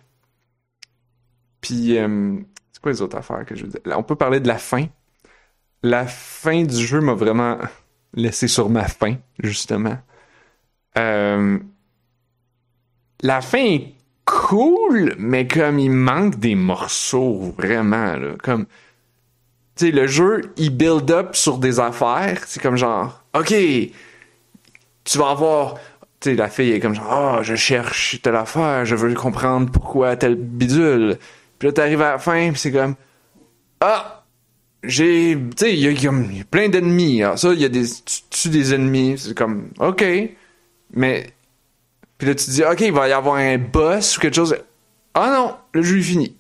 Puis euh, c'est quoi les autres affaires que je veux dire? Là, on peut parler de la fin. La fin du jeu m'a vraiment laissé sur ma faim, justement. Euh, la fin est cool, mais comme il manque des morceaux, vraiment, là. Comme, tu sais, le jeu, il build up sur des affaires. C'est comme genre, OK, tu vas avoir. Tu sais, la fille est comme genre, ah, je cherche telle affaire, je veux comprendre pourquoi telle bidule. Puis là, t'arrives à la fin, c'est comme, ah, j'ai. Tu sais, il y, a plein d'ennemis. Alors, ça, il y a des. Tu tues des ennemis. C'est comme, OK. Mais. Puis là, tu te dis, OK, il va y avoir un boss ou quelque chose. Ah non, le jeu est fini.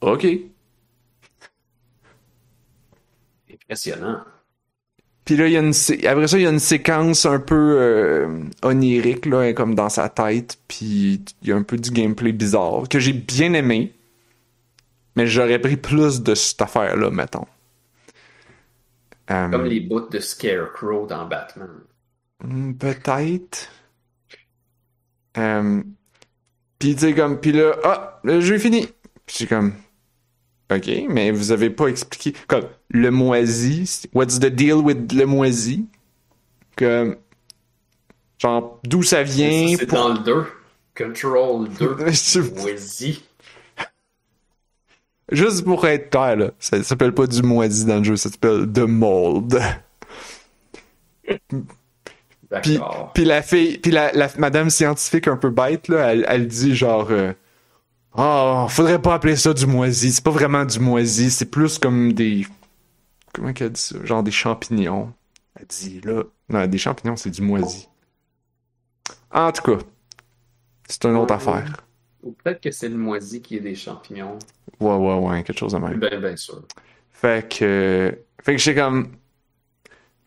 OK. Impressionnant. Puis là, il y a une après ça, il y a une séquence un peu euh, onirique, là, comme dans sa tête. Puis il y a un peu du gameplay bizarre que j'ai bien aimé. mais j'aurais pris plus de cette affaire-là, mettons. Euh, Comme les bouts de Scarecrow dans Batman. Hmm, Peut-être. Euh, puis tu sais comme puis là ah le jeu est fini. Puis c'est comme OK, mais vous avez pas expliqué comme le moisi, what's the deal with le moisi? Comme genre d'où ça vient C'est pour- dans le 2. Control 2. Je- Moisi. Juste pour être clair là, ça s'appelle pas du moisi dans le jeu, ça s'appelle The Mold. Puis, D'accord. puis la fille, puis la, la madame scientifique un peu bête, là, elle, elle dit genre euh, Oh, faudrait pas appeler ça du moisi. C'est pas vraiment du moisi, c'est plus comme des. Comment qu'elle dit ça? Genre des champignons. Elle dit là. Non, des champignons, c'est du moisi. En tout cas, c'est une autre Ouais, affaire. Ou peut-être que c'est le moisi qui est des champignons. Ouais, ouais, ouais, quelque chose de même. Ben, bien sûr. Fait que. Fait que j'étais comme.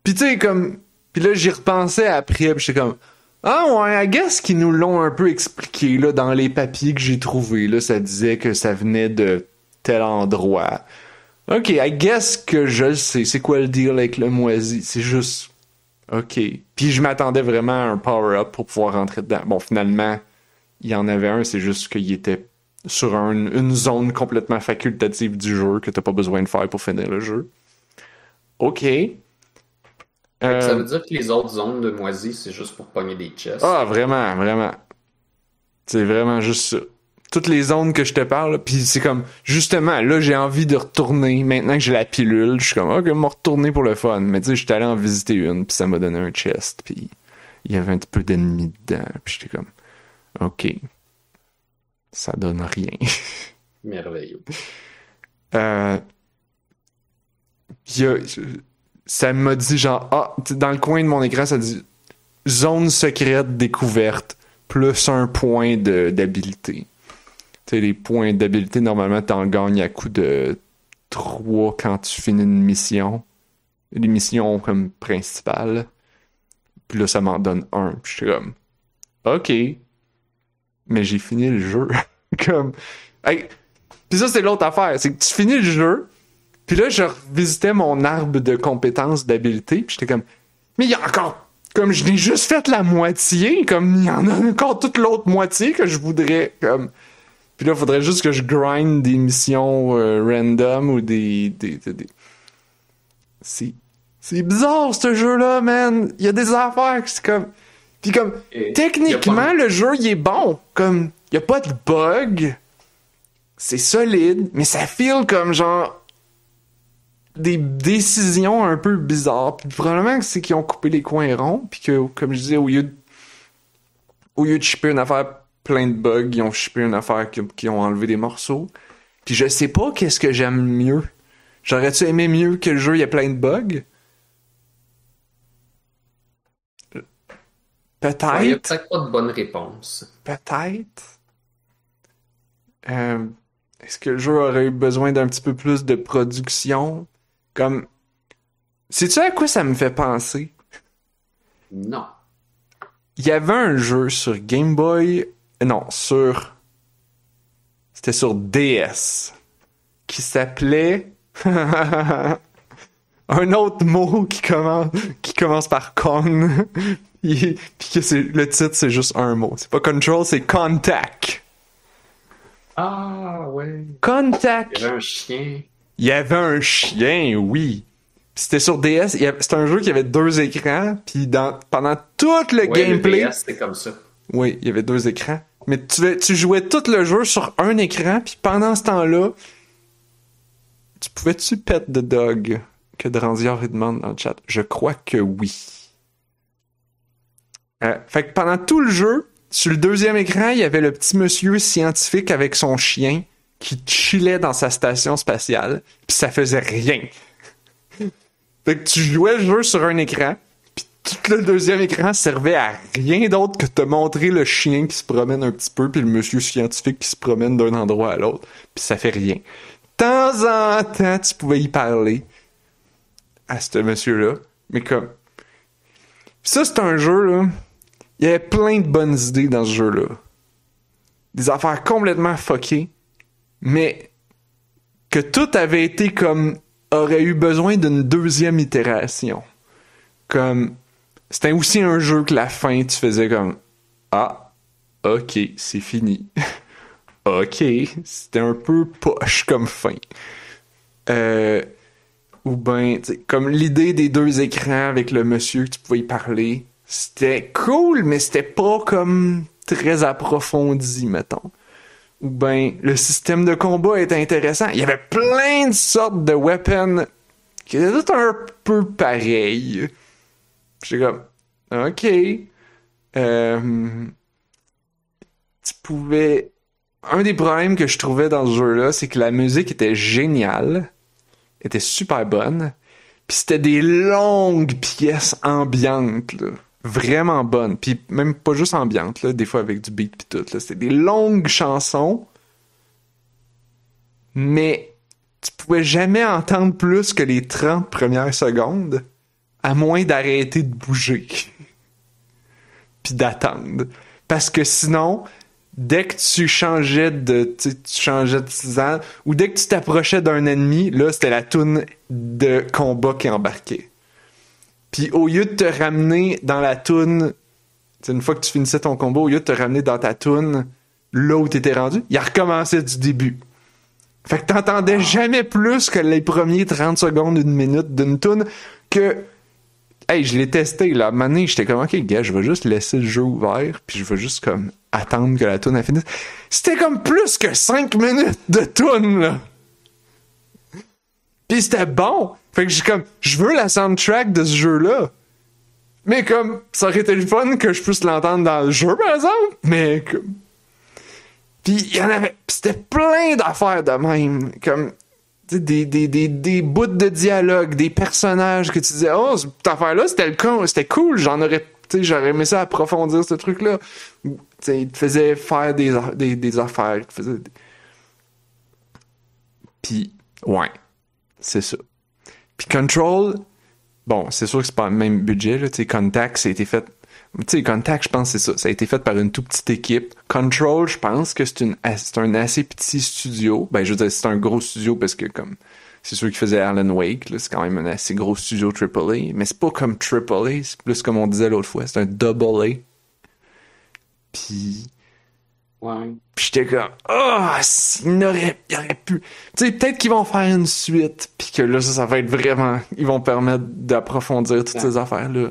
Pis tu sais, comme. Pis là, j'y repensais après, pis j'étais comme. Ah ouais, I guess qu'ils nous l'ont un peu expliqué, là, dans les papiers que j'ai trouvés. Là, ça disait que ça venait de tel endroit. Ok, I guess que je le sais. C'est quoi le deal avec le moisi? C'est juste. Ok. Puis je m'attendais vraiment à un power-up pour pouvoir rentrer dedans. Bon, finalement, il y en avait un, c'est juste qu'il était sur un- une zone complètement facultative du jeu que t'as pas besoin de faire pour finir le jeu. Ok. Euh, Ça veut dire que les autres zones de moisi, c'est juste pour pogner des chests. ah, vraiment, vraiment. C'est vraiment juste ça. Toutes les zones que je te parle, puis c'est comme, justement, là, j'ai envie de retourner. Maintenant que j'ai la pilule, je suis comme, ok, je vais me retourner pour le fun. Mais tu sais, j'étais allé en visiter une, puis ça m'a donné un chest, puis il y avait un petit peu d'ennemis dedans, puis j'étais comme, ok. Ça donne rien. Merveilleux. Euh, y a- ça m'a dit genre ah dans le coin de mon écran ça dit zone secrète découverte plus un point d'habilité. Tu sais les points d'habilité normalement t'en gagnes à coup de 3 quand tu finis une mission. Les missions comme principales. Puis là ça m'en donne un. Puis j'étais comme OK. Mais j'ai fini le jeu comme Hey, puis ça, c'est l'autre affaire. C'est que tu finis le jeu, puis là, je revisitais mon arbre de compétences, d'habileté, puis j'étais comme, mais il y a encore, comme je n'ai juste fait la moitié, comme il y en a encore toute l'autre moitié que je voudrais, comme. Puis là, il faudrait juste que je grind des missions euh, random ou des. des, des- des- C'est. C'est bizarre, ce jeu-là, man. Il y a des affaires c'est comme. Puis comme. Et Techniquement, pas- le jeu, il est bon. Comme, il y a pas de bug. C'est solide, mais ça feel comme genre des décisions un peu bizarres. Puis probablement que c'est qu'ils ont coupé les coins ronds, puis que, comme je disais, au lieu de, au lieu de shipper une affaire plein de bugs, ils ont shippé une affaire qui, qui ont enlevé des morceaux. Puis je sais pas qu'est-ce que j'aime mieux. J'aurais-tu aimé mieux que le jeu il y a plein de bugs? Peut-être. Il n'y a peut-être pas de bonne réponse. Peut-être. Euh, Est-ce que le jeu aurait eu besoin d'un petit peu plus de production? Comme. Sais-tu à quoi ça me fait penser? Non. Il y avait un jeu sur Game Boy. Non, sur. C'était sur DS. Qui s'appelait. un autre mot qui commence, qui commence par con. Puis puis que c'est- le titre, c'est juste un mot. C'est pas control, c'est contact. Ah, ouais. Contact. Il y avait un chien. Il y avait un chien, oui. C'était sur DS. C'était un jeu qui avait deux écrans. Puis dans, pendant tout le Ouais, le gameplay. DS, c'était comme ça. Oui, il y avait deux écrans. Mais tu, tu jouais tout le jeu sur un écran. Puis pendant ce temps-là, tu pouvais-tu pet the dog que Dranzior demande dans le chat? Je crois que oui. Euh, fait que pendant tout le jeu, sur le deuxième écran, il y avait le petit monsieur scientifique avec son chien qui chillait dans sa station spatiale, puis ça faisait rien. fait que tu jouais le jeu sur un écran, puis tout le deuxième écran servait à rien d'autre que te montrer le chien qui se promène un petit peu, puis le monsieur scientifique qui se promène d'un endroit à l'autre, puis ça fait rien. De temps en temps, tu pouvais y parler à ce monsieur-là, mais comme... Ça, c'est un jeu, là... Il y avait plein de bonnes idées dans ce jeu-là. Des affaires complètement fuckées, mais que tout avait été comme aurait eu besoin d'une deuxième itération. Comme c'était aussi un jeu que la fin tu faisais comme ah ok c'est fini. ok c'était un peu poche comme fin. Euh, ou ben comme l'idée des deux écrans avec le monsieur que tu pouvais y parler c'était cool mais c'était pas comme très approfondi mettons ben le système de combat est intéressant. Il y avait plein de sortes de weapons qui étaient tout un peu pareils. J'étais comme, ok. Euh, tu pouvais. Un des problèmes que je trouvais dans ce jeu-là, c'est que la musique était géniale, était super bonne, puis c'était des longues pièces ambiantes, là vraiment bonne. Puis même pas juste ambiante, là, des fois avec du beat pis tout. C'était des longues chansons, mais tu pouvais jamais entendre plus que les 30 premières secondes, à moins d'arrêter de bouger. puis d'attendre. Parce que sinon, dès que tu changeais de tu changeais de tisane ou dès que tu t'approchais d'un ennemi, là c'était la toune de combat qui embarquait. Puis au lieu de te ramener dans la toune, une fois que tu finissais ton combo, au lieu de te ramener dans ta toune, là où t'étais rendu, il a recommencé du début. Fait que t'entendais jamais plus que les premiers 30 secondes, une minute d'une toune que. Hey, je l'ai testé, là. À un moment donné, j'étais comme, OK, gars, je vais juste laisser le jeu ouvert, puis je vais juste, comme, attendre que la toune a fini. C'était comme plus que 5 minutes de toune, là. Puis c'était bon. Fait que j'ai comme, je veux la soundtrack de ce jeu-là. Mais comme, ça aurait été le fun que je puisse l'entendre dans le jeu, par exemple. Mais comme. Puis il y en avait. C'était plein d'affaires de même. Comme. Des, des, des, des bouts de dialogue, des personnages que tu disais, oh, cette affaire-là, c'était le con, c'était cool, j'en aurais, tu sais, j'aurais aimé ça approfondir ce truc-là. Il te faisait faire des, des, des affaires, faisait. Puis, ouais, c'est ça. Control, bon, c'est sûr que c'est pas le même budget, là, Contact, ça a été fait... Tu sais, Contact, je pense c'est ça. Ça a été fait par une toute petite équipe. Control, je pense que c'est un assez petit studio. Ben, je veux dire, c'est un gros studio parce que comme c'est sûr qu'il faisait Alan Wake, c'est quand même un assez gros studio AAA. Mais c'est pas comme AAA, c'est plus comme on disait l'autre fois, c'est un double A. Puis Ouais. Puis j'étais comme, ah, oh, il aurait, il aurait pu. Tu sais, peut-être qu'ils vont faire une suite, puis que là, ça, ça va être vraiment. Ils vont permettre d'approfondir toutes ces affaires-là.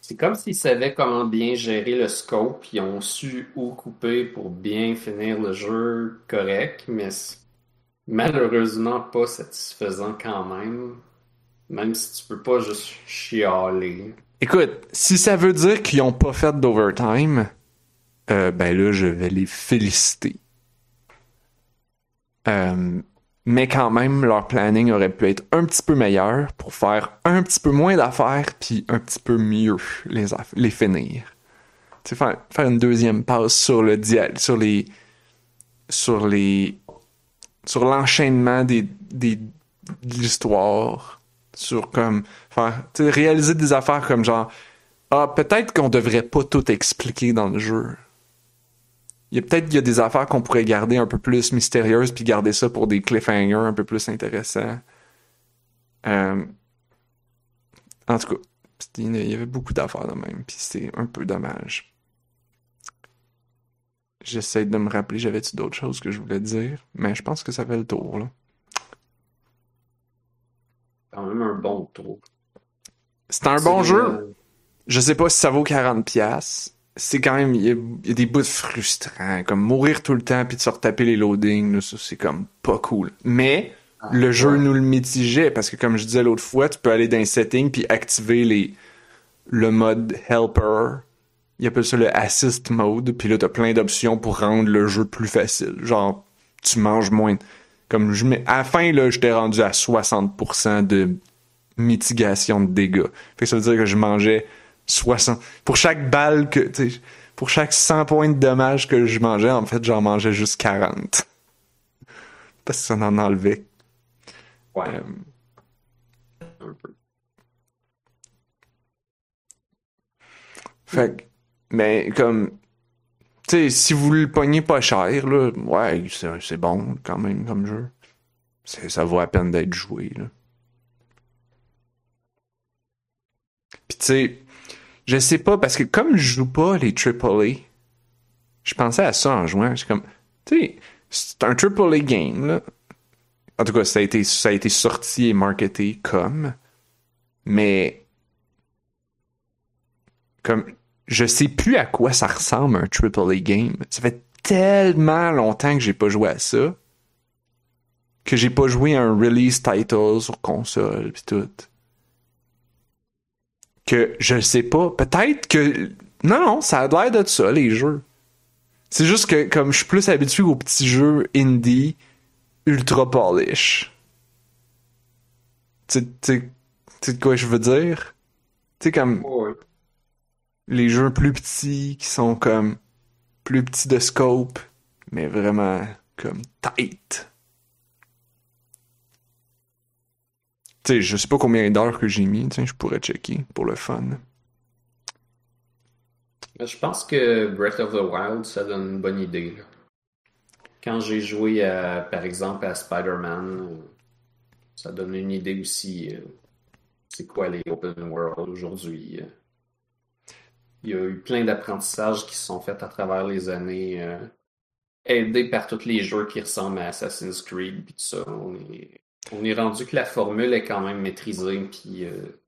C'est comme s'ils savaient comment bien gérer le scope, ils ont su où couper pour bien finir le jeu correct, mais malheureusement pas satisfaisant quand même. Même si tu peux pas juste chialer. Écoute, si ça veut dire qu'ils ont pas fait d'overtime, euh, ben là, je vais les féliciter. Euh, mais quand même, leur planning aurait pu être un petit peu meilleur pour faire un petit peu moins d'affaires puis un petit peu mieux les, les finir. Tu faire, faire une deuxième passe sur le dial, sur les, sur les, sur l'enchaînement des, des, de l'histoire, sur comme faire, réaliser des affaires comme genre, ah peut-être qu'on devrait pas tout expliquer dans le jeu il y a peut-être il y a des affaires qu'on pourrait garder un peu plus mystérieuses puis garder ça pour des cliffhangers un peu plus intéressants. Euh, en tout cas, il y avait beaucoup d'affaires de même, puis c'est un peu dommage. J'essaie de me rappeler, j'avais-tu d'autres choses que je voulais dire, mais je pense que ça fait le tour, là. Quand même un bon tour. C'est un bon jeu. Je sais pas si ça vaut 40$ c'est quand même, il y, a des bouts frustrants, comme mourir tout le temps puis de se retaper les loadings, ça c'est comme pas cool. Mais ah, le jeu nous le mitigeait parce que comme je disais l'autre fois, tu peux aller dans les settings puis activer les le mode helper. Il appelle ça le assist mode, puis là t'as plein d'options pour rendre le jeu plus facile. Genre tu manges moins. Comme je mets, à la fin là, j'étais rendu à 60% de mitigation de dégâts. Fait que ça veut dire que je mangeais 60. Pour chaque balle que, pour chaque 100 points de dommage que je mangeais, en fait, j'en mangeais juste 40. Parce que ça en enlevait. Ouais. Euh, Un peu. Fait mais comme, tu sais, si vous le pognez pas cher, là, ouais, c'est bon quand même comme jeu. ça vaut la peine d'être joué. Là. Puis tu sais, je sais pas, parce que comme je joue pas les AAA, je pensais à ça en jouant. J'ai comme, tu sais, c'est un AAA game, là. En tout cas, ça a été, ça a été sorti et marketé comme. Mais. Comme. Je sais plus à quoi ça ressemble un AAA game. Ça fait tellement longtemps que j'ai pas joué à ça. Que j'ai pas joué à un release title sur console pis tout. Que je sais pas. Peut-être que. Non, non, ça a l'air de ça, les jeux. C'est juste que comme je suis plus habitué aux petits jeux indie ultra polish. Tu sais de quoi je veux dire? Tu sais comme les jeux plus petits qui sont comme plus petits de scope, mais vraiment comme tight. Sais, je sais pas combien d'heures que j'ai mis, je pourrais checker pour le fun. Je pense que Breath of the Wild, ça donne une bonne idée. Quand j'ai joué, par exemple, à Spider-Man, ça donne une idée aussi. Euh, c'est quoi les open world aujourd'hui? Il y a eu plein d'apprentissages qui se sont faits à travers les années, euh, aidés par tous les jeux qui ressemblent à Assassin's Creed, puis tout ça. On est rendu que la formule est quand même maîtrisée, puis euh,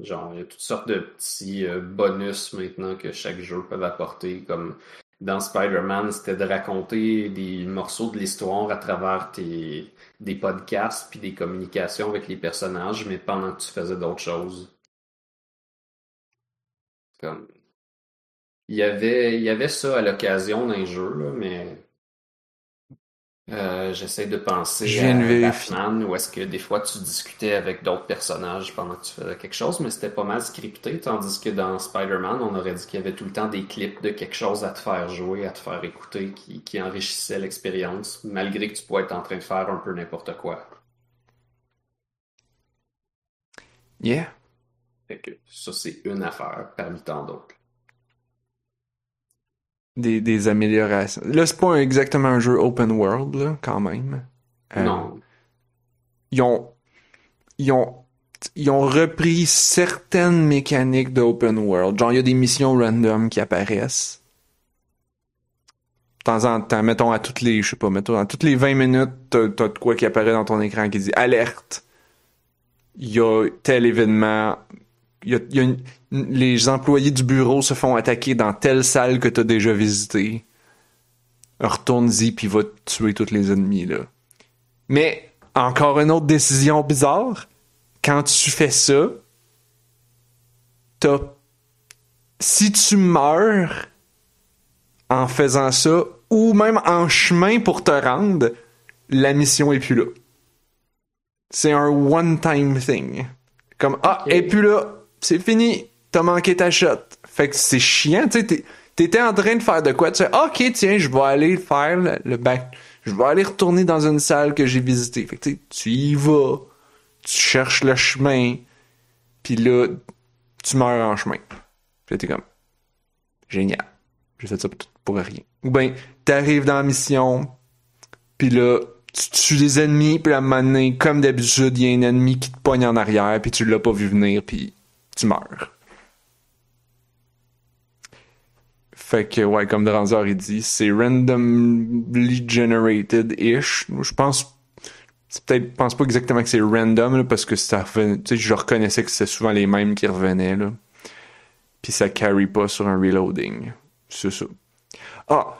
Genre, il y a toutes sortes de petits euh, bonus maintenant que chaque jeu peut apporter, comme dans Spider-Man, c'était de raconter des morceaux de l'histoire à travers tes, des podcasts puis des communications avec les personnages, mais pendant que tu faisais d'autres choses. Comme... Il y avait, il y avait ça à l'occasion d'un jeu, mais euh, j'essaie de penser je viens à Batman, où est-ce que des fois tu discutais avec d'autres personnages pendant que tu faisais quelque chose, mais c'était pas mal scripté, tandis que dans Spider-Man, on aurait dit qu'il y avait tout le temps des clips de quelque chose à te faire jouer, à te faire écouter, qui, qui enrichissait l'expérience, malgré que tu pouvais être en train de faire un peu n'importe quoi. Yeah. Fait que ça, c'est une affaire parmi tant d'autres des, des améliorations. Là, c'est pas exactement un jeu open world, là, quand même. Euh, non. Ils ont, ils ont, ils ont repris certaines mécaniques de open world. Genre, il y a des missions random qui apparaissent. De temps en temps, mettons à toutes les, je sais pas, mettons à toutes les 20 minutes, t'as, t'as de quoi qui apparaît dans ton écran qui dit alerte. Il y a tel événement les employés du bureau se font attaquer dans telle salle que tu as déjà visité. Retourne-y puis va tuer tous les ennemis là. Mais encore une autre décision bizarre, quand tu fais ça, t'as si tu meurs en faisant ça ou même en chemin pour te rendre, la mission est plus là. C'est un one-time thing. Comme ah, et puis là, c'est fini, t'as manqué ta shot. Fait que c'est chiant, tu sais, t'étais en train de faire de quoi, tu sais, ok, tiens, je vais aller faire le, back, je vais aller retourner dans une salle que j'ai visitée. Fait que tu y vas, tu cherches le chemin, puis là, tu meurs en chemin. T'es comme, génial, j'ai fait ça pour, rien. Ou ben, t'arrives dans la mission, puis là, tu tues des ennemis, puis à un moment donné, comme d'habitude, il y a un ennemi qui te pogne en arrière, puis tu l'as pas vu venir, puis tu meurs. Fait que, ouais, comme Dranzer il dit, c'est randomly generated-ish. Je pense, peut-être, pense pas exactement que c'est random, parce que ça sais, je reconnaissais que c'est souvent les mêmes qui revenaient, là. Puis ça carry pas sur un reloading. C'est ça. Ah!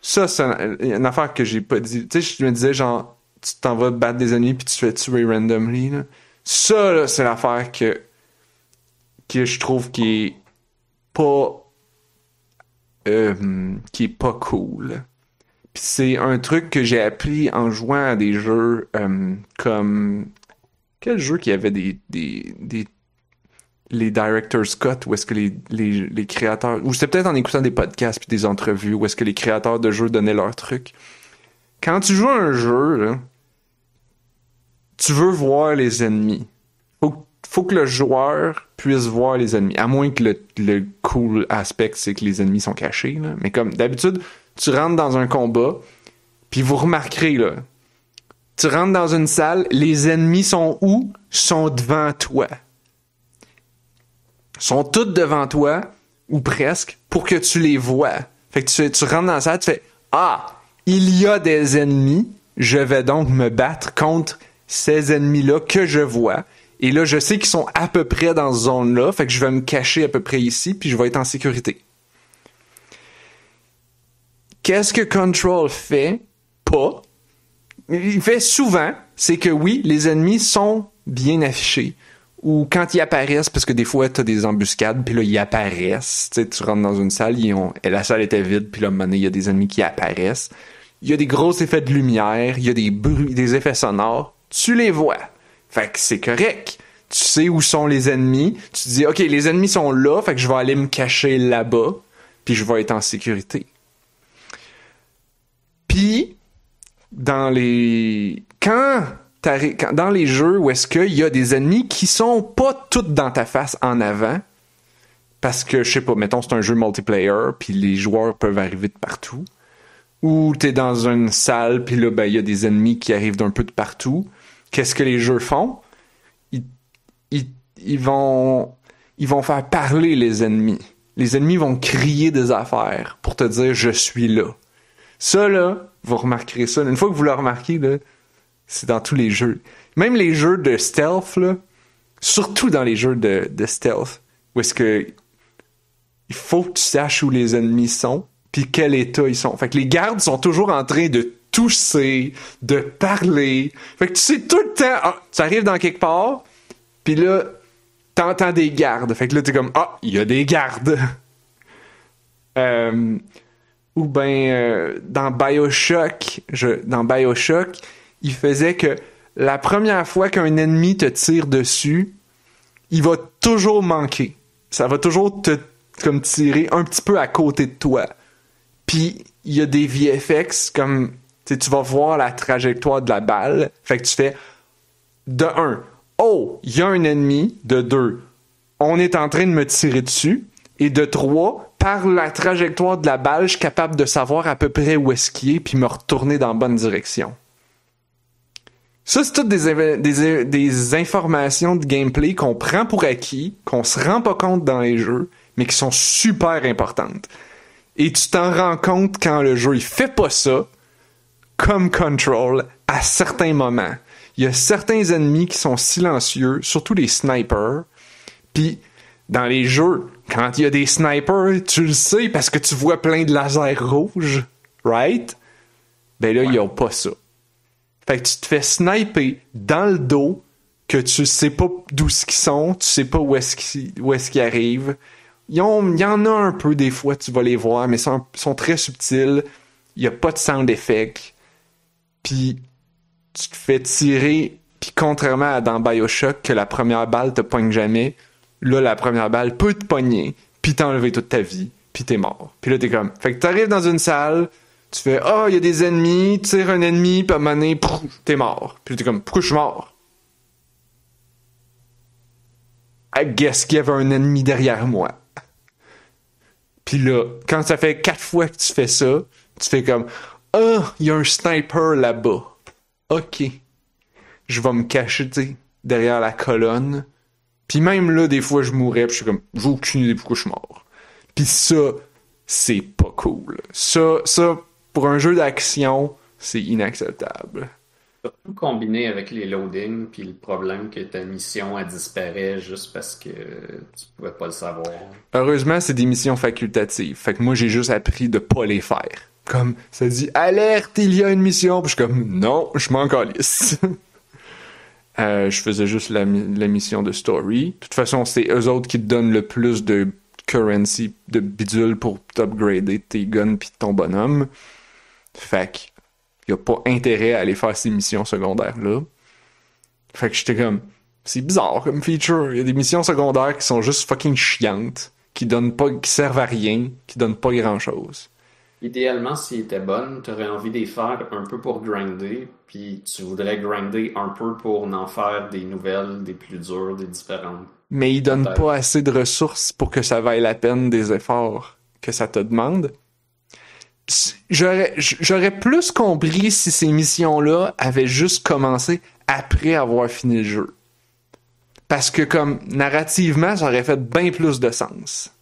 Ça, c'est une affaire que j'ai pas dit. Tu sais, je me disais, genre, tu t'en vas battre des ennemis puis tu fais tuer randomly, là. Ça, là, c'est l'affaire que que je trouve qui est pas euh, qui est pas cool. Puis c'est un truc que j'ai appris en jouant à des jeux euh, comme quel jeu qui avait des, des, les directors Scott où est-ce que les, les, créateurs ou c'était peut-être en écoutant des podcasts puis des entrevues où est-ce que les créateurs de jeux donnaient leurs trucs. Quand tu joues un jeu, tu veux voir les ennemis faut que le joueur puisse voir les ennemis. À moins que le, cool aspect, c'est que les ennemis sont cachés. Mais comme d'habitude, tu rentres dans un combat, puis vous remarquerez, là, Tu rentres dans une salle, les ennemis sont où? Sont devant toi. Sont tous devant toi, ou presque, pour que tu les vois. Fait que tu, tu rentres dans la salle, tu fais Ah, il y a des ennemis, je vais donc me battre contre ces ennemis-là que je vois. Et là, je sais qu'ils sont à peu près dans cette zone-là, fait que je vais me cacher à peu près ici, puis je vais être en sécurité. Qu'est-ce que Control fait? Pas. Il fait souvent, c'est que oui, les ennemis sont bien affichés. Ou quand ils apparaissent, parce que des fois, t'as des embuscades, puis là, ils apparaissent. Tu sais, tu rentres dans une salle, et la salle était vide, puis là, à il y a des ennemis qui apparaissent. Il y a des gros effets de lumière, il y a des bruits, des effets sonores. Tu les vois. Fait que c'est correct. Tu sais où sont les ennemis. Tu te dis, OK, les ennemis sont là, fait que je vais aller me cacher là-bas, puis je vais être en sécurité. Puis, dans les... Quand, dans les jeux où est-ce qu'il y a des ennemis qui sont pas toutes dans ta face en avant, parce que, je sais pas, mettons, c'est un jeu multiplayer, puis les joueurs peuvent arriver de partout, ou t'es dans une salle, puis là, ben, il y a des ennemis qui arrivent d'un peu de partout, qu'est-ce que les jeux font? Ils, vont, ils vont faire parler les ennemis. Les ennemis vont crier des affaires pour te dire je suis là. Ça, là, vous remarquerez ça. Une fois que vous le remarquez, là, c'est dans tous les jeux. Même les jeux de stealth, là, surtout dans les jeux de, de stealth, où est-ce que il faut que tu saches où les ennemis sont, puis quel état ils sont. Fait que les gardes sont toujours en train de tousser, de parler. Fait que tu sais tout le temps, ah, tu arrives dans quelque part, puis là, t'entends des gardes. Fait que là, t'es comme, ah, il y a des gardes. euh, ou ben euh, dans Bioshock, je, dans Bioshock, il faisait que la première fois qu'un ennemi te tire dessus, il va toujours manquer. Ça va toujours te comme tirer un petit peu à côté de toi. Puis il y a des VFX comme tu vas voir la trajectoire de la balle. Fait que tu fais de 1, oh, il y a un ennemi. De 2, on est en train de me tirer dessus. Et de 3, par la trajectoire de la balle, je suis capable de savoir à peu près où est-ce qu'il est, puis me retourner dans la bonne direction. Ça, c'est toutes des, des, des, informations de gameplay qu'on prend pour acquis, qu'on se rend pas compte dans les jeux, mais qui sont super importantes. Et tu t'en rends compte quand le jeu il fait pas ça, comme Control à certains moments. Il y a certains ennemis qui sont silencieux, surtout les snipers. Puis dans les jeux, quand il y a des snipers, tu le sais parce que tu vois plein de lasers rouges, right? Ben là, il n'y a pas ça. Fait que tu te fais sniper dans le dos, que tu sais pas d'où ce qu'ils sont, tu sais pas où est-ce qu'ils est arrivent. Il y en a un peu des fois, tu vas les voir, mais ils sont, sont très subtils. Il n'y a pas de sound effect puis tu te fais tirer, puis contrairement à dans Bioshock, que la première balle te pogne jamais, là, la première balle peut te pogner, puis t'enlever toute ta vie, puis t'es mort. Puis là, t'es comme... Fait que t'arrives dans une salle, tu fais « Ah, oh, il y a des ennemis, tu tires un ennemi, puis à un t'es mort. » Puis t'es comme « Pourquoi je suis mort? » I guess qu'il y avait un ennemi derrière moi. Puis là, quand ça fait quatre fois que tu fais ça, tu fais comme ah, il y a un sniper là-bas. Ok. Je vais me cacher, derrière la colonne. Puis même là, des fois, je mourrais, puis je suis comme, j'ai aucune idée pourquoi je suis mort. Puis ça, c'est pas cool. Ça, ça, pour un jeu d'action, c'est inacceptable. Surtout combiné avec les loadings, puis le problème que ta mission a disparu juste parce que tu pouvais pas le savoir. Heureusement, c'est des missions facultatives. Fait que moi, j'ai juste appris de pas les faire. Comme, ça dit alerte, il y a une mission. Puis je suis comme, non, je m'en calisse. euh, je faisais juste la, mission de story. De toute façon, c'est eux autres qui te donnent le plus de currency, de bidule pour t'upgrader tes guns puis ton bonhomme. Fait que, y a pas intérêt à aller faire ces missions secondaires-là. Fait que j'étais comme, c'est bizarre comme feature. Il y a des missions secondaires qui sont juste fucking chiantes, qui donnent pas, qui servent à rien, qui donnent pas grand chose. Idéalement, s'il était bonne, tu aurais envie de les faire un peu pour grinder, puis tu voudrais grinder un peu pour en faire des nouvelles, des plus dures, des différentes. Mais il donne pas assez de ressources pour que ça vaille la peine des efforts que ça te demande. j'aurais j'aurais plus compris si ces missions-là avaient juste commencé après avoir fini le jeu. Parce que comme narrativement, ça aurait fait bien plus de sens.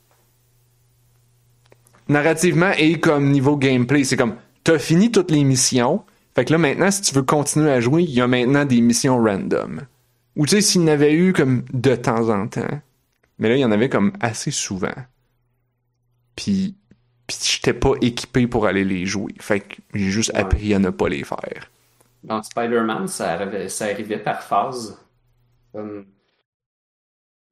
Narrativement et comme niveau gameplay, c'est comme t'as fini toutes les missions. Fait que là maintenant, si tu veux continuer à jouer, il y a maintenant des missions random. Ou tu sais, s'il y en avait eu comme de temps en temps. Mais là, il y en avait comme assez souvent. Puis, puis j'étais pas équipé pour aller les jouer. Fait que j'ai juste Ouais. appris à ne pas les faire. Dans Spider-Man, ça arrivait, ça arrivait par phase. Comme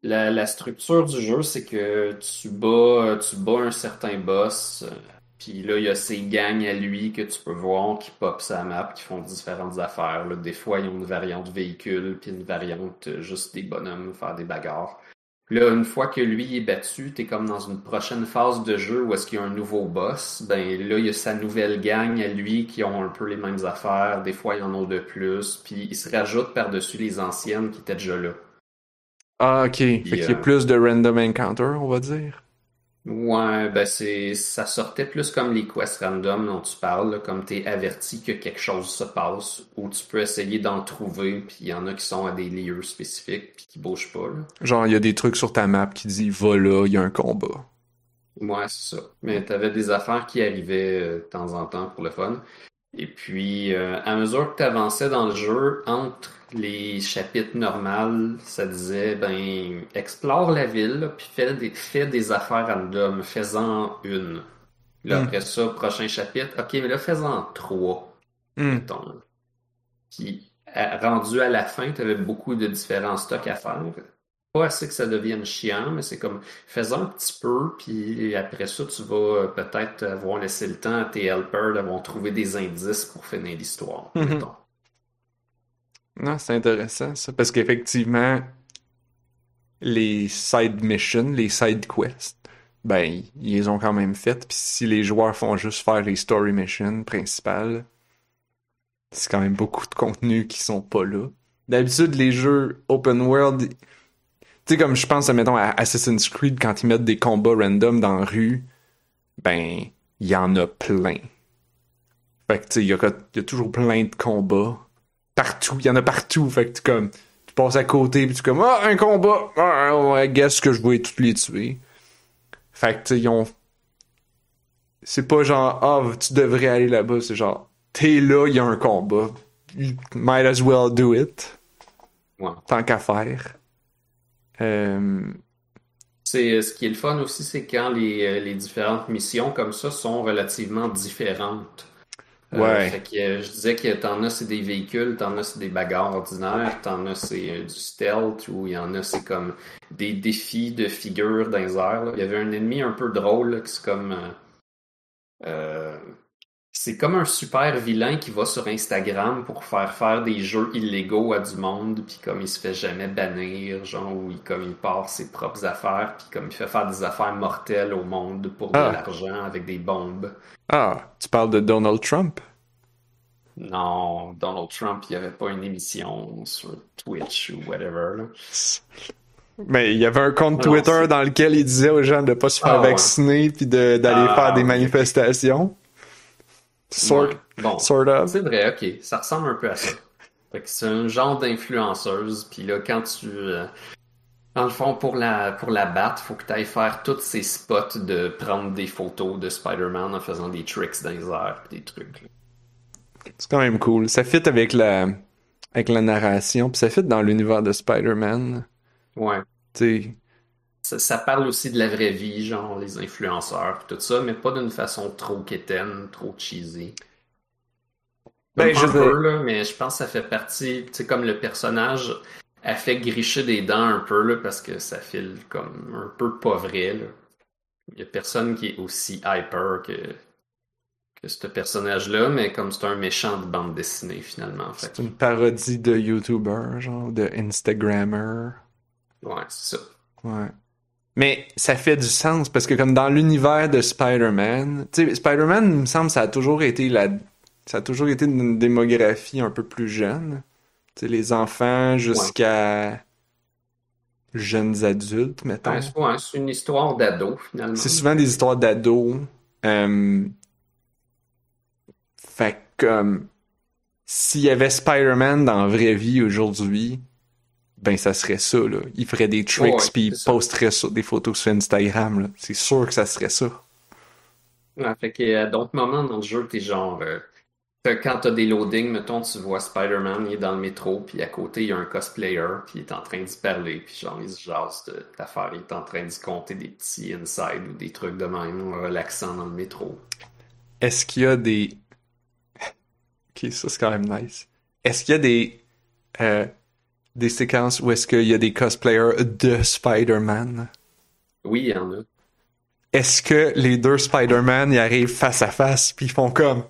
la, structure du jeu, c'est que tu bats, tu bats un certain boss, euh, puis là, il y a ces gangs à lui que tu peux voir qui pop sa map, qui font différentes affaires. Des fois, ils ont une variante véhicule, puis une variante euh, juste des bonhommes, faire des bagarres. Là, une fois que lui est battu, t'es comme dans une prochaine phase de jeu où est-ce qu'il y a un nouveau boss. Ben là, il y a sa nouvelle gang à lui qui ont un peu les mêmes affaires. Des fois, ils en ont de plus. Puis il se rajoute par-dessus les anciennes qui étaient déjà là. Ah, ok. Fait qu'il y a euh, plus de random encounter, on va dire. Ouais, ben c'est ça sortait plus comme les quests random dont tu parles, là, comme t'es averti que quelque chose se passe, ou tu peux essayer d'en trouver, puis il y en a qui sont à des lieux spécifiques, puis qui bougent pas. Là. Genre, il y a des trucs sur ta map qui disent va là, il y a un combat. Ouais, c'est ça. Mais t'avais des affaires qui arrivaient euh, de temps en temps pour le fun. Et puis, euh, à mesure que t'avançais dans le jeu, entre les chapitres normaux, ça disait, ben, explore la ville, là, puis fais des, fais des affaires random, fais-en une. Là, Hmm. après ça, prochain chapitre, ok, mais là, fais-en trois, Hmm. mettons. Puis, à- rendu à la fin, t'avais beaucoup de différents stocks à faire. Pas assez que ça devienne chiant, mais c'est comme, fais-en un petit peu, puis après ça, tu vas euh, peut-être avoir laissé le temps à tes helpers d'avoir trouvé des indices pour finir l'histoire, Mhm. mettons. Non, c'est intéressant ça, parce qu'effectivement, les side missions, les side quests, ben, ils les ont quand même faites, puis si les joueurs font juste faire les story missions principales, c'est quand même beaucoup de contenu qui sont pas là. D'habitude, les jeux open world, tu sais, comme je pense, mettons, à Assassin's Creed, quand ils mettent des combats random dans la rue, ben, il y en a plein. Fait que, tu sais, il y, a il y a toujours plein de combats partout, il y en a partout. Fait que tu comme tu passes à côté puis tu comme ah un combat, ah ouais, guess que je vais tous les tuer. Fait que tu sais, ils ont c'est pas genre ah tu devrais aller là-bas, c'est genre t'es là, il y a un combat. Might as well do it. Ouais. Tant qu'à faire. Euh, C'est, ce qui est le fun aussi, c'est quand les, euh, les différentes missions comme ça sont relativement différentes. Euh, Ouais. fait que, euh, je disais que t'en as c'est des véhicules, t'en as c'est des bagarres ordinaires, t'en as c'est euh, du stealth, ou il y en a c'est comme des défis de figures dans les airs. là. Il y avait un ennemi un peu drôle, là, qui c'est comme... euh, euh, c'est comme un super vilain qui va sur Instagram pour faire faire des jeux illégaux à du monde, puis comme il se fait jamais bannir, genre où il comme il part ses propres affaires, puis comme il fait faire des affaires mortelles au monde pour de Ah. l'argent avec des bombes. Ah, tu parles de Donald Trump? Non, Donald Trump, il n'y avait pas une émission sur Twitch ou whatever. Là. Mais il y avait un compte Non, Twitter dans lequel il disait aux gens de pas se faire Ah, ouais. vacciner puis d'aller Ah, faire des manifestations. Sort, Ouais. Bon, sort of. c'est vrai, ok, ça ressemble un peu à ça. Fait que c'est un genre d'influenceuse, puis là, quand tu... euh, dans le fond, pour la, pour la battre, faut que tu ailles faire tous ces spots de prendre des photos de Spider-Man en faisant des tricks dans les airs, pis des trucs. C'est quand même cool. Ça fit avec la, avec la narration, puis ça fit dans l'univers de Spider-Man. Ouais. Tu sais, Ça, ça parle aussi de la vraie vie, genre les influenceurs, tout ça, mais pas d'une façon trop quétaine, trop cheesy. Ben, je peu, là, mais je pense que ça fait partie, tu sais, comme le personnage a fait gricher des dents un peu, là, parce que ça file comme un peu pas vrai, là. Il y a personne qui est aussi hyper que, que ce personnage-là, mais comme c'est un méchant de bande dessinée, finalement. Fait c'est une parodie de YouTuber, genre, de Instagrammer. ouais, c'est ça. Ouais. Mais ça fait du sens parce que comme dans l'univers de Spider-Man, tu sais, Spider-Man, il me semble, ça a toujours été la, ça a toujours été une démographie un peu plus jeune. Tu sais, les enfants jusqu'à jeunes adultes, mettons. Ouais, c'est une histoire d'ado, finalement. C'est souvent des histoires d'ados. Euh, Fait que, comme, s'il y avait Spider-Man dans la vraie vie aujourd'hui, ben ça serait ça, là. Il ferait des tricks Ouais, puis il posterait ça- des photos sur Instagram, là. C'est sûr que ça serait ça. Ouais, fait que à d'autres moments dans le jeu, t'es genre. euh, quand t'as des loadings, mettons, tu vois Spider-Man, il est dans le métro, puis à côté, il y a un cosplayer, puis il est en train d'y parler, puis genre, il se jase de d'affaires, il est en train d'y compter des petits inside ou des trucs de même, relaxant dans le métro. Est-ce qu'il y a des... Ok, ça c'est quand même nice. Est-ce qu'il y a des... euh, des séquences où est-ce qu'il y a des cosplayers de Spider-Man? Oui, il y en a. Est-ce que les deux Spider-Man y arrivent face à face puis ils font comme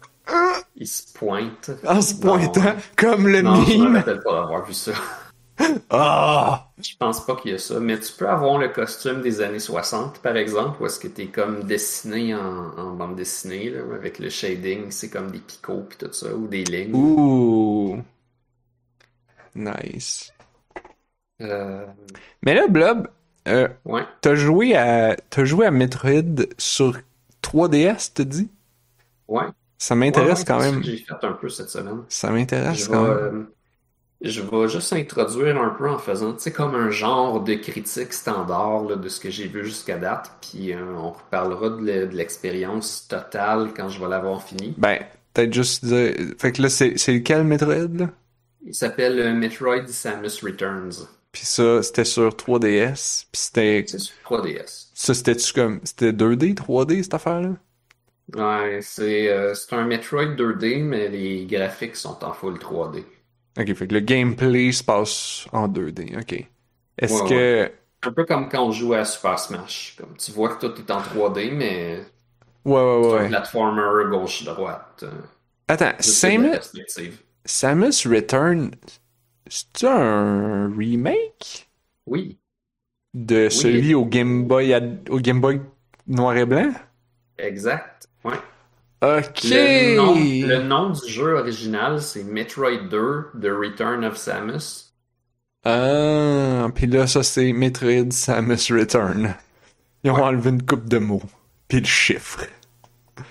Il se pointe. en se Non. pointant comme le Non, je me mime? rappelle pas d'avoir vu ça. Ah! Je pense pas qu'il y a ça, mais tu peux avoir le costume des années 60, par exemple, où est-ce que t'es comme dessiné en, en bande dessinée, là, avec le shading, c'est comme des picots pis tout ça, ou des lignes. Ouh! Nice. Euh, Mais là, Blob, euh, ouais, t'as joué à t'as joué à Metroid sur 3DS, t'as dit? ouais. Ça m'intéresse Ouais, ouais, quand même. que j'ai fait un peu cette semaine. Ça m'intéresse quand même. euh, je vais juste introduire un peu en faisant, tu sais, comme un genre de critique standard là, de ce que j'ai vu jusqu'à date, puis euh, on reparlera de l'e- de l'expérience totale quand je vais l'avoir fini. Ben, peut-être juste dire. Fait que là, c'est lequel Metroid, là? Il s'appelle Metroid Samus Returns. Puis ça, c'était sur 3DS. Puis c'était. C'est sur 3DS. Ça, c'était-tu comme. C'était 2D, 3D, cette affaire-là? Ouais, c'est euh, c'est un Metroid 2D, mais les graphiques sont en full 3D. Ok, fait que le gameplay se passe en 2D. Ok. Est-ce Ouais, que. Un peu comme quand on joue à Super Smash. Comme tu vois que tout est en 3D, mais Ouais, ouais, c'est ouais. un platformer gauche-droite. euh, Attends, Samus. Samus Return, c'est un remake? Oui, de celui au Game Boy, ad- au Game Boy noir et blanc? exact. Ouais. Ok! Le nom, le nom du jeu original, c'est Metroid 2, The Return of Samus. Ah, puis là, ça c'est Metroid Samus Return. Ils ont Ouais. enlevé une coupe de mots. Puis le chiffre.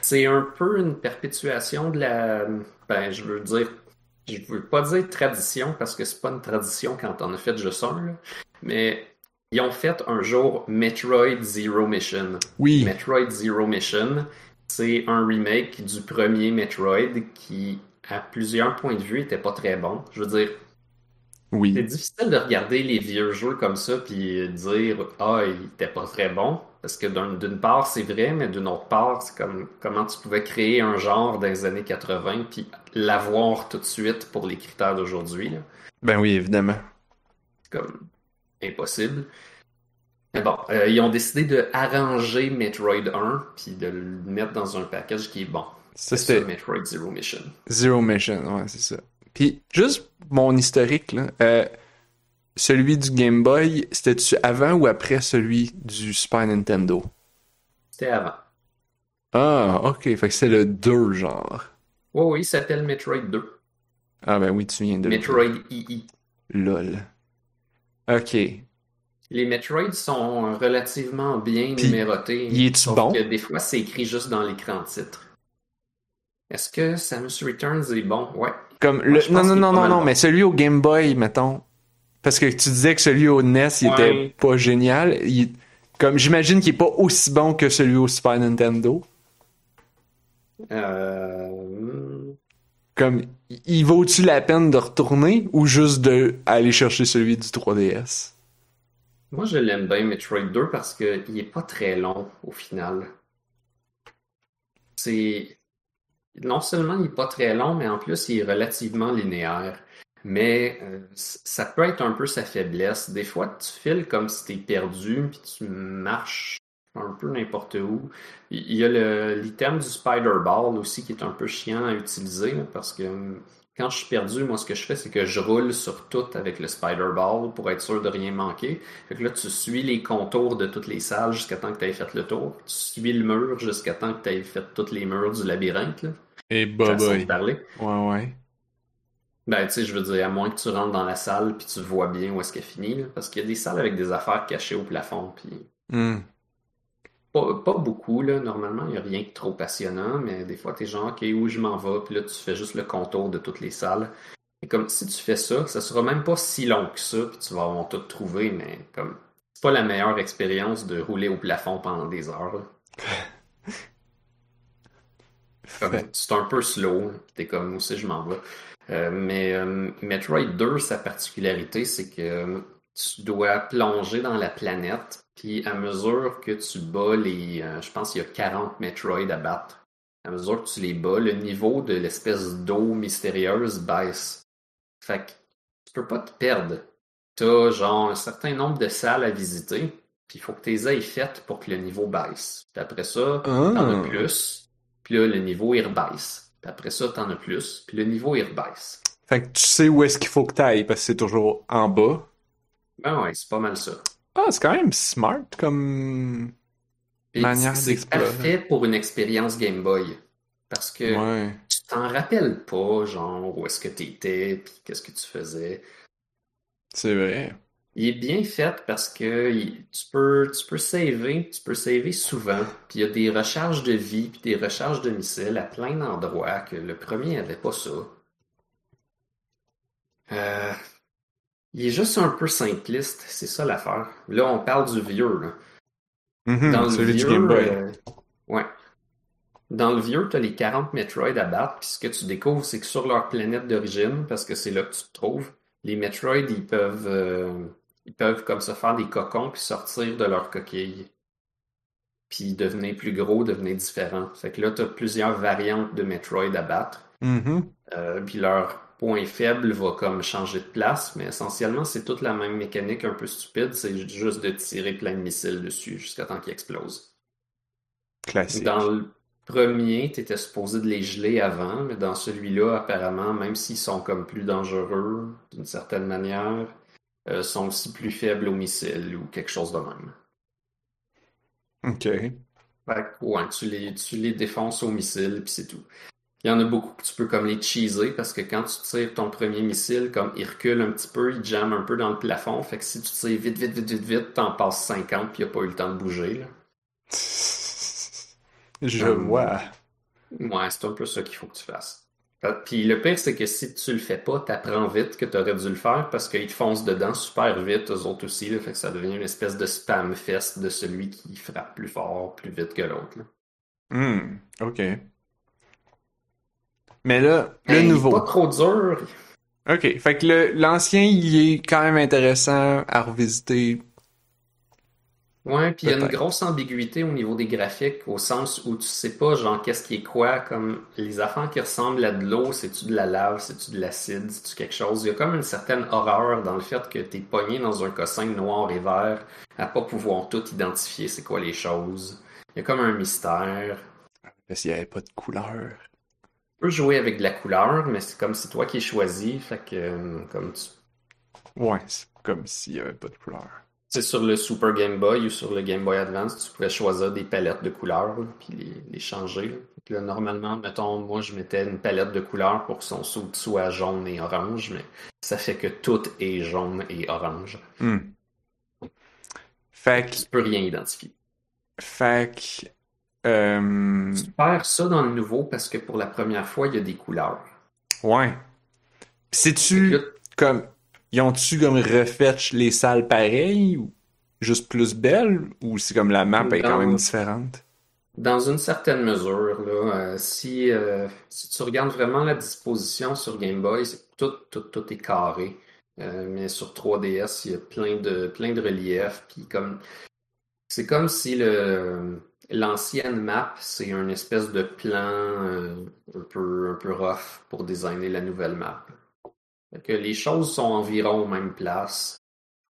C'est un peu une perpétuation de la. Ben, je veux dire. Je veux pas dire tradition parce que c'est pas une tradition quand on a fait juste un, là. Mais ils ont fait un jour Metroid Zero Mission. Oui, Metroid Zero Mission, c'est un remake du premier Metroid qui, à plusieurs points de vue, était pas très bon. Je veux dire, c'est difficile de regarder les vieux jeux comme ça puis dire ah il était pas très bon parce que d'un- d'une part c'est vrai mais d'une autre part c'est comme comment tu pouvais créer un genre dans les années 80 puis l'avoir tout de suite pour les critères d'aujourd'hui. Ben oui, évidemment. C'est comme impossible. Mais bon, euh, ils ont décidé de arranger Metroid 1 puis de le mettre dans un package qui est bon. C'est ça, c'était Metroid Zero Mission. Zero Mission, ouais, c'est ça. Puis, juste mon historique, là. euh, celui du Game Boy, c'était-tu avant ou après celui du Super Nintendo? C'était avant. Ah, ok, fait que c'est le 2, genre. Oui, oui, il s'appelle Metroid 2. Ah, ben oui, tu viens de. Metroid II. LOL. Ok. Les Metroid sont relativement bien Puis, numérotés. y est-tu bon? que des fois, c'est écrit juste dans l'écran titre. Est-ce que Samus Returns est bon? Ouais. Comme le... Non, non, non, non, non, mais celui au Game Boy, mettons. Parce que tu disais que celui au NES, il était Ouais. pas génial. Il- Comme j'imagine qu'il est pas aussi bon que celui au Super Nintendo. Euh... Comme, il vaut-tu la peine de retourner ou juste de aller chercher celui du 3DS? Moi, je l'aime bien, Metroid 2, parce qu'il est pas très long au final. C'est. Non seulement il est pas très long, mais en plus, il est relativement linéaire. Mais euh, ça peut être un peu sa faiblesse. Des fois, tu files comme si t'es perdu, puis tu marches un peu n'importe où. Il y a l'item du Spider-Ball aussi qui est un peu chiant à utiliser, parce que hum, quand je suis perdu, moi, ce que je fais, c'est que je roule sur tout avec le Spider-Ball pour être sûr de rien manquer. Fait que là, tu suis les contours de toutes les salles jusqu'à temps que tu aies fait le tour. Tu suis le mur jusqu'à temps que tu aies fait tous les murs du labyrinthe, là. Et de parler. Ouais, ouais. Ben, tu sais, je veux dire, à moins que tu rentres dans la salle puis tu vois bien où est-ce qu'elle finit, là, parce qu'il y a des salles avec des affaires cachées au plafond, puis Hmm. pas, pas beaucoup, là. Normalement, il n'y a rien de trop passionnant, mais des fois, t'es genre, OK, où je m'en vais, puis là, tu fais juste le contour de toutes les salles. Et comme si tu fais ça, ça sera même pas si long que ça, puis tu vas avoir tout trouvé, mais comme c'est pas la meilleure expérience de rouler au plafond pendant des heures. là. C'est un peu slow, t'es comme moi aussi je m'en vais. Euh, mais euh, Metroid 2, sa particularité, c'est que euh, tu dois plonger dans la planète, puis à mesure que tu bats les, euh, je pense qu'il y a 40 Metroid à battre, à mesure que tu les bats, le niveau de l'espèce d'eau mystérieuse baisse. Fait que tu peux pas te perdre. T'as genre un certain nombre de salles à visiter, puis il faut que tu les aies faites pour que le niveau baisse. Puis après ça, t'en Ah. as plus, puis là, le niveau, il rebaisse. Puis après ça, t'en as plus, puis le niveau, il rebaisse. Fait que tu sais où est-ce qu'il faut que t'ailles parce que c'est toujours en bas. Ben ouais, c'est pas mal ça. Ah, c'est quand même smart comme Puis manière c'est parfait pour une expérience Game Boy. Parce que Ouais. tu t'en rappelles pas, genre, où est-ce que t'étais, puis qu'est-ce que tu faisais. C'est vrai. Il est bien fait parce que il- tu peux, tu peux saver, tu peux saver souvent. Puis il y a des recharges de vie, puis des recharges de missiles à plein d'endroits que le premier avait pas ça. Euh, il est juste un peu simpliste, c'est ça l'affaire. Là, on parle du vieux, là. Mhm, Dans le vieux, Game Boy. euh, ouais. Dans le vieux, tu as les 40 Metroid à battre, puis ce que tu découvres, c'est que sur leur planète d'origine, parce que c'est là que tu te trouves, les Metroid, ils peuvent, euh, ils peuvent comme se faire des cocons puis sortir de leur coquille. Puis devenir plus gros, devenir différents. Fait que là, tu as plusieurs variantes de Metroid à battre. Mhm. Euh, puis leur point faible va comme changer de place, mais essentiellement, c'est toute la même mécanique un peu stupide, c'est juste de tirer plein de missiles dessus jusqu'à temps qu'ils explosent. Classique. Dans le premier, tu étais supposé de les geler avant, mais dans celui-là, apparemment, même s'ils sont comme plus dangereux d'une certaine manière, sont aussi plus faibles aux missiles ou quelque chose de même. Ok. Fait que, ouais, tu les, tu les défonces aux missiles, puis c'est tout. Il y en a beaucoup que tu peux comme les cheeser parce que quand tu tires ton premier missile, comme il recule un petit peu, il jamme un peu dans le plafond. Fait que si tu tires vite, vite, vite, vite, vite, t'en passes 50 puis il a pas eu le temps de bouger. Là. Je Hum. vois. Ouais, c'est un peu ça qu'il faut que tu fasses. Fait- Puis le pire, c'est que si tu le fais pas, t'apprends vite que t'aurais dû le faire parce qu'ils te foncent dedans super vite, eux autres aussi. Là, fait que ça devient une espèce de spam fest de celui qui frappe plus fort, plus vite que l'autre. Hmm, ok. Mais là, le nouveau. pas trop dur. Ok, fait que le- l'ancien, il est quand même intéressant à revisiter. Ouais, puis il y a une grosse ambiguïté au niveau des graphiques, au sens où tu sais pas, genre, qu'est-ce qui est quoi, comme les affaires qui ressemblent à de l'eau, c'est-tu de la lave, c'est-tu de l'acide, c'est-tu quelque chose? Il y a comme une certaine horreur dans le fait que t'es pogné dans un cossin noir et vert, à pas pouvoir tout identifier c'est quoi les choses. Il y a comme un mystère. Parce qu'il n'y avait pas de couleur. Tu peux jouer avec de la couleur, mais c'est comme c'est toi qui es choisi, fait que, euh, comme tu Ouais, c'est comme s'il n'y avait pas de couleur. C'est sur le Super Game Boy ou sur le Game Boy Advance, tu pouvais choisir des palettes de couleurs, là, puis les, les changer. là. Là, normalement, mettons, moi, je mettais une palette de couleurs pour que son saut soit jaune et orange, mais ça fait que tout est jaune et orange. Hmm. Fait que, Tu peux rien identifier. fait que, euh, Tu perds ça dans le nouveau parce que pour la première fois, il y a des couleurs. ouais. C'est-tu comme, ils ont-tu comme refait les salles pareilles ou juste plus belles ou c'est comme la map est quand même différente? Dans une certaine mesure, là, euh, si, euh, si tu regardes vraiment la disposition sur Game Boy, tout, tout, tout est carré. Euh, mais sur 3DS, il y a plein de, plein de reliefs. Puis comme, c'est comme si le, l'ancienne map, c'est un espèce de plan un peu, un peu rough pour designer la nouvelle map. Que les choses sont environ aux mêmes places.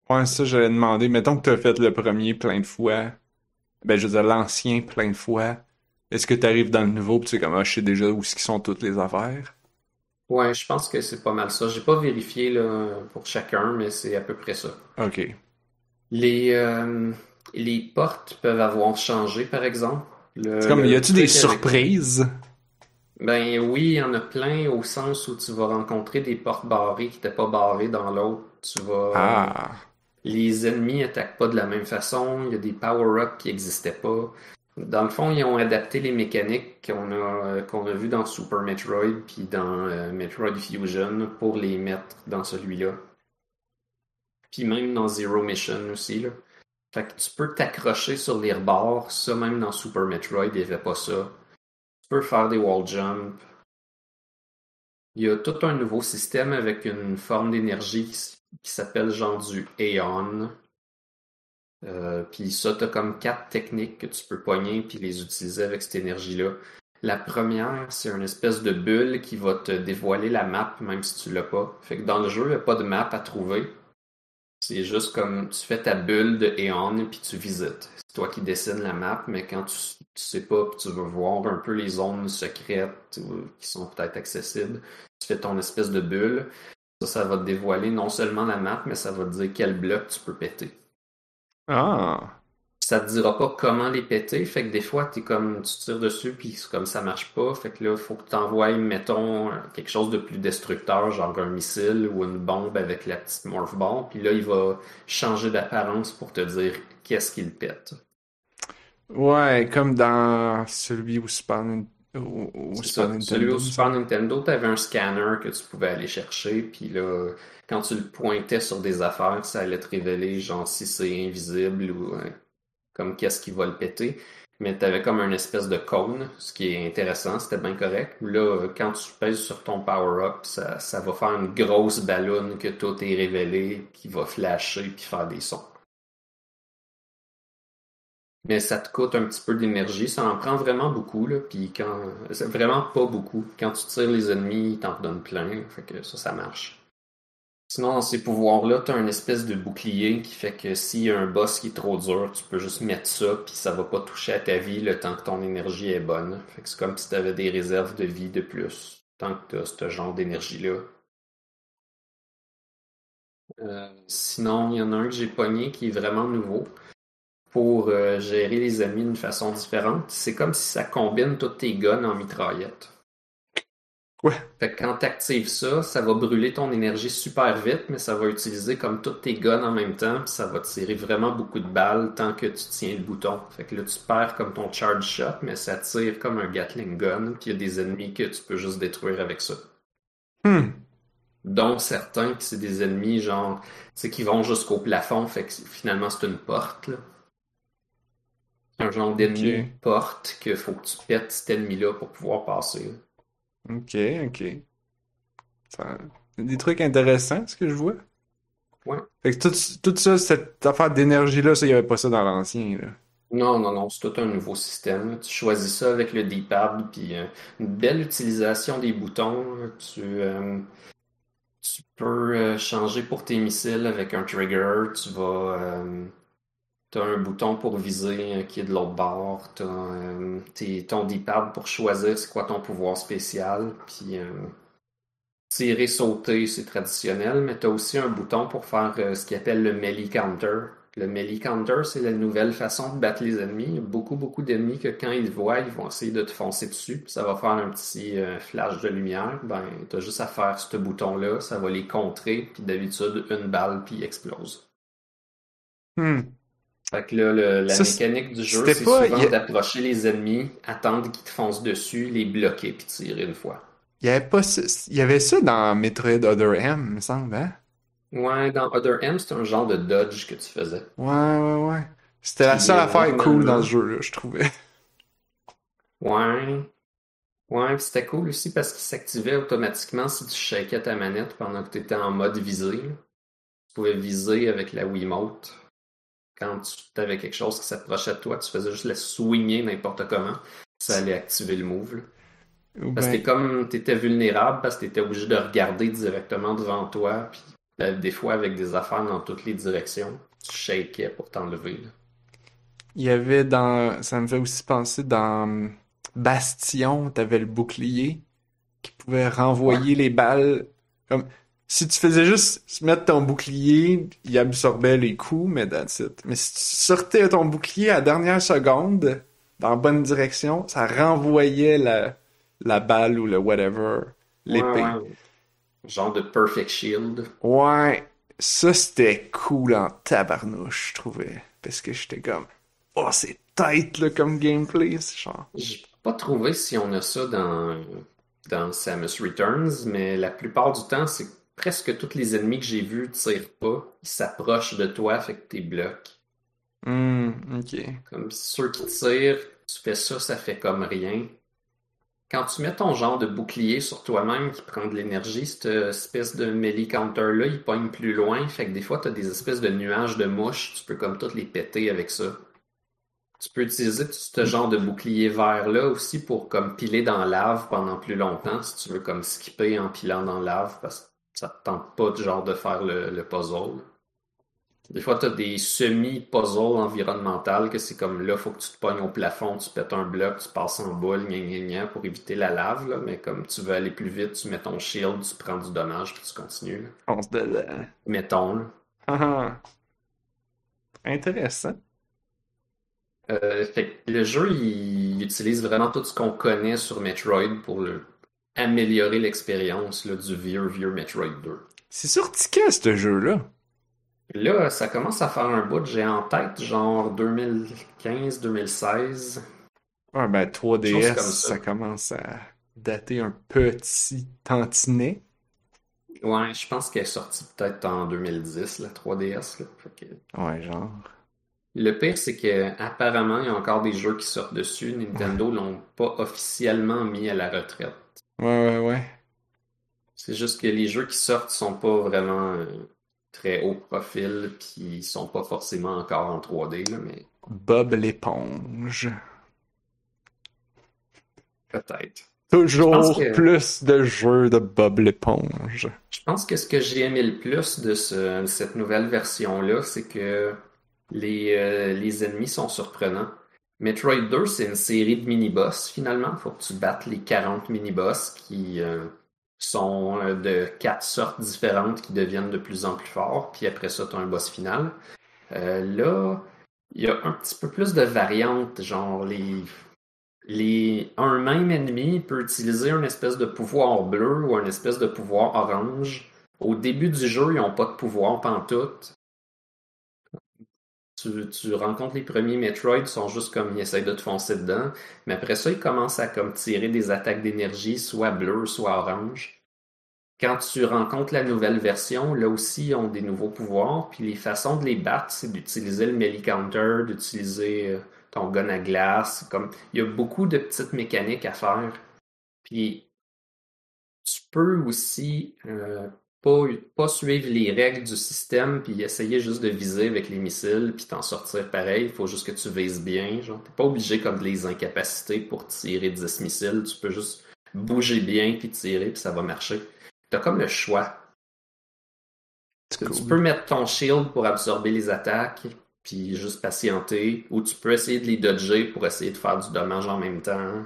Ouais, ça, j'allais demander. Mettons que t'as fait le premier plein de fois. Ben, je veux dire, l'ancien plein de fois. Est-ce que t'arrives dans le nouveau pis tu sais comme, ah, je sais déjà où ce qui sont toutes les affaires? Ouais, je pense que c'est pas mal ça. J'ai pas vérifié là, pour chacun, mais c'est à peu près ça. Ok. Les, euh, les portes peuvent avoir changé, par exemple. Le- comme, le y a-tu des avec- surprises? Ben oui, il y en a plein au sens où tu vas rencontrer des portes barrées qui n'étaient pas barrées dans l'autre. Tu vas, Ah. Les ennemis attaquent pas de la même façon. Il y a des power-ups qui n'existaient pas. Dans le fond, ils ont adapté les mécaniques qu'on a, qu'on a vues dans Super Metroid puis dans euh, Metroid Fusion pour les mettre dans celui-là. Puis même dans Zero Mission aussi. Là. Fait que tu peux t'accrocher sur les rebords. Ça, même dans Super Metroid, il n'y avait pas ça. Tu peux faire des wall jumps. Il y a tout un nouveau système avec une forme d'énergie qui, s'appelle genre du Aeon. Euh, puis ça, tu as comme quatre techniques que tu peux pogner puis les utiliser avec cette énergie-là. La première, c'est une espèce de bulle qui va te dévoiler la map, même si tu l'as pas. Fait que dans le jeu, il n'y a pas de map à trouver. C'est juste comme tu fais ta bulle de Aeon puis tu visites. C'est toi qui dessines la map, mais quand tu, sais pas puis tu veux voir un peu les zones secrètes qui sont peut-être accessibles, tu fais ton espèce de bulle. Ça, ça va dévoiler non seulement la map, mais ça va te dire quel bloc tu peux péter. Ah! Ça te dira pas comment les péter, fait que des fois, es comme, tu tires dessus, puis comme ça marche pas, fait que là, il faut que tu envoies, mettons, quelque chose de plus destructeur, genre un missile ou une bombe avec la petite morph ball, puis là, il va changer d'apparence pour te dire qu'est-ce qu'il pète. Ouais, comme dans celui où Super, Super Celui au Super Nintendo, tu avais un scanner que tu pouvais aller chercher, puis là, quand tu le pointais sur des affaires, ça allait te révéler, genre, si c'est invisible ou comme qu'est-ce qui va le péter. Mais tu avais comme une espèce de cône, ce qui est intéressant, c'était bien correct. Là, quand tu pèses sur ton power-up, ça, va faire une grosse ballonne que tout est révélé, qui va flasher puis faire des sons. Mais ça te coûte un petit peu d'énergie, ça en prend vraiment beaucoup, là, puis quand... Vraiment pas beaucoup. Quand tu tires les ennemis, ils t'en donnent plein, fait que ça, ça marche. Sinon, dans ces pouvoirs-là, tu as une espèce de bouclier qui fait que s'il y a un boss qui est trop dur, tu peux juste mettre ça, puis ça va pas toucher à ta vie le temps que ton énergie est bonne. Fait que c'est comme si tu avais des réserves de vie de plus, tant que tu as ce genre d'énergie-là. Euh, sinon, il y en a un que j'ai pogné qui est vraiment nouveau pour euh, gérer les ennemis d'une façon différente. C'est comme si ça combine toutes tes guns en mitraillette. Ouais. Fait que quand tu actives ça, ça va brûler ton énergie super vite, mais ça va utiliser comme toutes tes guns en même temps, puis ça va tirer vraiment beaucoup de balles tant que tu tiens le bouton. Fait que là, tu perds comme ton charge shot, mais ça tire comme un Gatling gun, puis il y a des ennemis que tu peux juste détruire avec ça. Hmm. Dont certains qui c'est des ennemis genre, tu sais, qui vont jusqu'au plafond, fait que finalement c'est une porte, là. Un genre d'ennemi porte que faut que tu pètes cet ennemi-là pour pouvoir passer. Ok, ok. Ça... Des trucs intéressants, ce que je vois? Ouais. Fait que tout, tout ça, cette affaire d'énergie-là, ça, il n'y avait pas ça dans l'ancien. Non, non, non, c'est tout un nouveau système. Tu choisis ça avec le D-pad, puis euh, une belle utilisation des boutons. Tu, euh, tu peux euh, changer pour tes missiles avec un trigger. Tu vas tu as un bouton pour viser euh, qui est de l'autre bord. Tu as euh, ton D-pad pour choisir c'est quoi ton pouvoir spécial. Puis euh, tirer, sauter, c'est traditionnel, mais tu as aussi un bouton pour faire ce qu'ils appelle le melee counter. Le melee counter, c'est la nouvelle façon de battre les ennemis. Il y a beaucoup, beaucoup d'ennemis que quand ils voient, ils vont essayer de te foncer dessus. Puis ça va faire un petit flash de lumière. Ben, tu as juste à faire ce bouton-là. Ça va les contrer. Puis d'habitude, une balle, puis il explose. Hmm. Fait que là, la mécanique du jeu, c'est souvent d'approcher les ennemis, attendre qu'ils te foncent dessus, les bloquer puis tirer une fois. Il y avait pas il y avait ça dans Metroid Other M, me semble, hein? Ouais, dans Other M, c'était un genre de dodge que tu faisais. Ouais, ouais, ouais. C'était la seule affaire cool dans le jeu, là, je trouvais. Ouais. Ouais, c'était cool aussi parce qu'il s'activait automatiquement si tu shakais ta manette pendant que tu étais en mode visé. Tu pouvais viser avec la Wiimote quand tu avais quelque chose qui s'approchait de toi, tu faisais juste la swinguer n'importe comment, ça allait activer le move. Parce que ben comme tu étais vulnérable, parce que tu étais obligé de regarder directement devant toi, puis euh, des fois avec des affaires dans toutes les directions, tu shakais pour t'enlever. Il y avait dans. Ça me fait aussi penser dans hum, Bastion, t'avais le bouclier qui pouvait renvoyer les balles. Comme si tu faisais juste mettre ton bouclier, il absorbait les coups, mais that's it. Mais si tu sortais ton bouclier à la dernière seconde, dans la bonne direction, ça renvoyait la, la balle ou le whatever, l'épée. Genre de perfect shield. Ouais. ça, c'était cool en tabarnouche, je trouvais. Parce que j'étais comme, oh, c'est tight, là, comme gameplay, c'est genre. J'ai pas trouvé si on a ça dans, dans Samus Returns, mais la plupart du temps, c'est presque tous les ennemis que j'ai vus tirent pas. Ils s'approchent de toi, fait que t'es bloques. Hmm, ok. Comme ceux qui tirent, tu fais ça, ça fait comme rien. Quand tu mets ton genre de bouclier sur toi-même qui prend de l'énergie, cette espèce de melee counter-là, il pogne plus loin. Fait que des fois, t'as des espèces de nuages de mouches. Tu peux comme toutes les péter avec ça. Tu peux utiliser ce genre de bouclier vert-là aussi pour comme piler dans la lave pendant plus longtemps si tu veux comme skipper en pilant dans la lave parce que ça te tente pas de genre de faire le, le puzzle. Des fois, tu as des semi-puzzles environnementales que c'est comme là, faut que tu te pognes au plafond, tu pètes un bloc, tu passes en boule, gna gna gna, pour éviter la lave, là. Mais comme tu veux aller plus vite, tu mets ton shield, tu prends du dommage, puis tu continues. là. On se dedans. Mettons, là. Ah, ah. Intéressant. Euh, fait le jeu, il utilise vraiment tout ce qu'on connaît sur Metroid pour le- améliorer l'expérience du vieux, vieux Metroid 2. C'est sorti quand, ce jeu-là? Là, ça commence à faire un bout, j'ai en tête, genre 2015-2016. Ouais, ben Chose 3DS, comme ça. ça. commence à dater un petit tantinet. Ouais, je pense qu'elle est sortie peut-être en 2010, la 3DS. Là. Que- Ouais, genre. Le pire, c'est que apparemment, il y a encore des jeux qui sortent dessus. Nintendo l'ont pas officiellement mis à la retraite. Ouais, ouais, ouais. C'est juste que les jeux qui sortent sont pas vraiment euh, très haut profil, puis ils sont pas forcément encore en 3D, là, mais Bob l'éponge. peut-être. Toujours que- plus de jeux de Bob l'éponge. Je pense que ce que j'ai aimé le plus de ce- cette nouvelle version-là, c'est que les, euh, les ennemis sont surprenants. Metroid 2, c'est une série de mini-boss finalement. Faut que tu battes les 40 mini-boss qui euh, sont euh, de quatre sortes différentes qui deviennent de plus en plus forts. Puis après ça, tu as un boss final. Euh, là, il y a un petit peu plus de variantes, genre les, les, un même ennemi peut utiliser un espèce de pouvoir bleu ou un espèce de pouvoir orange. Au début du jeu, ils n'ont pas de pouvoir pantoute. Tu, rencontres les premiers Metroid, ils sont juste comme ils essayent de te foncer dedans. Mais après ça, ils commencent à comme tirer des attaques d'énergie, soit bleu, soit orange. Quand tu rencontres la nouvelle version, là aussi, ils ont des nouveaux pouvoirs. Puis les façons de les battre, c'est d'utiliser le melee counter, d'utiliser euh, ton gun à glace. Comme il y a beaucoup de petites mécaniques à faire. Puis tu peux aussi euh, pas, pas suivre les règles du système puis essayer juste de viser avec les missiles puis t'en sortir pareil. Il faut juste que tu vises bien. Genre, t'es pas obligé comme de les incapaciter pour tirer 10 missiles. Tu peux juste bouger bien puis tirer puis ça va marcher. T'as comme le choix. Tu peux mettre ton shield pour absorber les attaques, puis juste patienter, ou tu peux essayer de les dodger pour essayer de faire du dommage en même temps.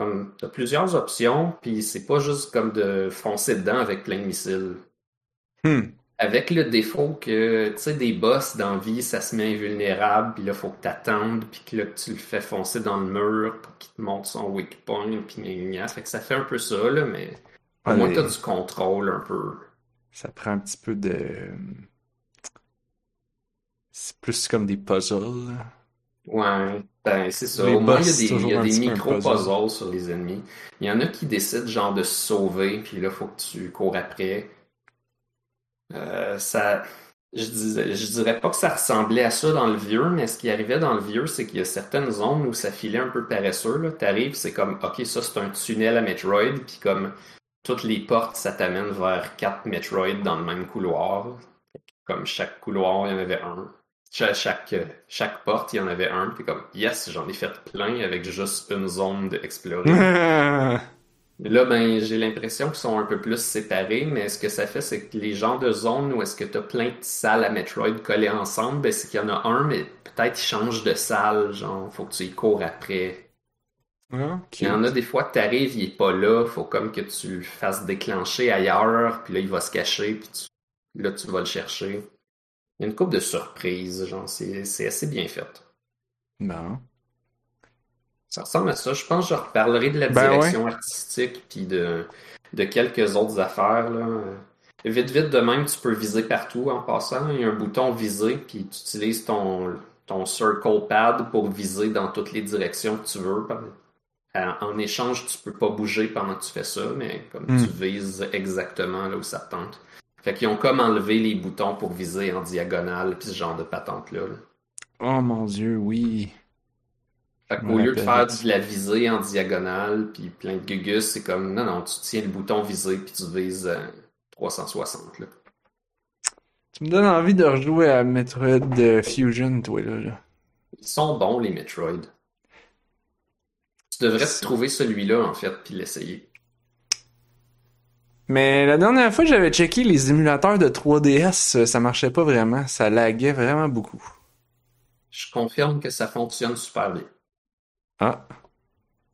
Comme, t'as plusieurs options, puis c'est pas juste comme de foncer dedans avec plein de missiles. Hmm. Avec le défaut que, tu sais, des boss dans vie, ça se met invulnérable, puis là, faut que t'attendes, puis que là, tu le fais foncer dans le mur pour qu'il te montre son weak point, puis gna. Fait que ça fait un peu ça, là, mais au moins t'as du contrôle un peu. ça prend un petit peu de. C'est plus comme des puzzles. là. Ouais, ben c'est ça. Les Au moins, il y a des, y a des micro-puzzles sur les ennemis. Il y en a qui décident genre de se sauver, puis là, faut que tu cours après. Euh, ça, je disais, je dirais pas que ça ressemblait à ça dans le vieux, mais ce qui arrivait dans le vieux, c'est qu'il y a certaines zones où ça filait un peu paresseux, là. T'arrives, c'est comme, ok, ça c'est un tunnel à Metroid, puis comme toutes les portes, ça t'amène vers quatre Metroid dans le même couloir. Comme chaque couloir, il y en avait un. Cha- Chaque, chaque porte, il y en avait un. Puis comme, yes, j'en ai fait plein avec juste une zone d'explorer. Là, ben, j'ai l'impression qu'ils sont un peu plus séparés, mais ce que ça fait, c'est que les genres de zones où est-ce que t'as plein de salles à Metroid collées ensemble, ben, c'est qu'il y en a un, mais peut-être il change de salle, genre, faut que tu y cours après. Ok. Il y en a des fois que t'arrives, il est pas là, faut comme que tu le fasses déclencher ailleurs, puis là, il va se cacher, puis tu- là, tu vas le chercher. Il y a une couple de surprises, genre, c'est c'est assez bien fait. Bon. Ça ressemble à ça. Je pense que je reparlerai de la Ben direction artistique puis de, de quelques autres affaires. Là. Vite, vite, de même, tu peux viser partout en passant. Il y a un bouton viser, puis tu utilises ton, ton circle pad pour viser dans toutes les directions que tu veux. En échange, tu peux pas bouger pendant que tu fais ça, mais comme tu Hmm. vises exactement là où ça te tente. Fait qu'ils ont comme enlevé les boutons pour viser en diagonale, puis ce genre de patente-là. là. Oh mon dieu, oui. Fait qu'au lieu de faire de la visée en diagonale, puis plein de gugus, c'est comme, non, non, tu tiens le bouton visé, puis tu vises euh, 360, là. Tu me donnes envie de rejouer à Metroid euh, Fusion, toi, là. là. Ils sont bons, les Metroid. Tu devrais te trouver celui-là, en fait, puis l'essayer. Mais la dernière fois, j'avais checké les émulateurs de 3DS, euh, ça marchait pas vraiment. Ça laguait vraiment beaucoup. Je confirme que ça fonctionne super bien. Ah.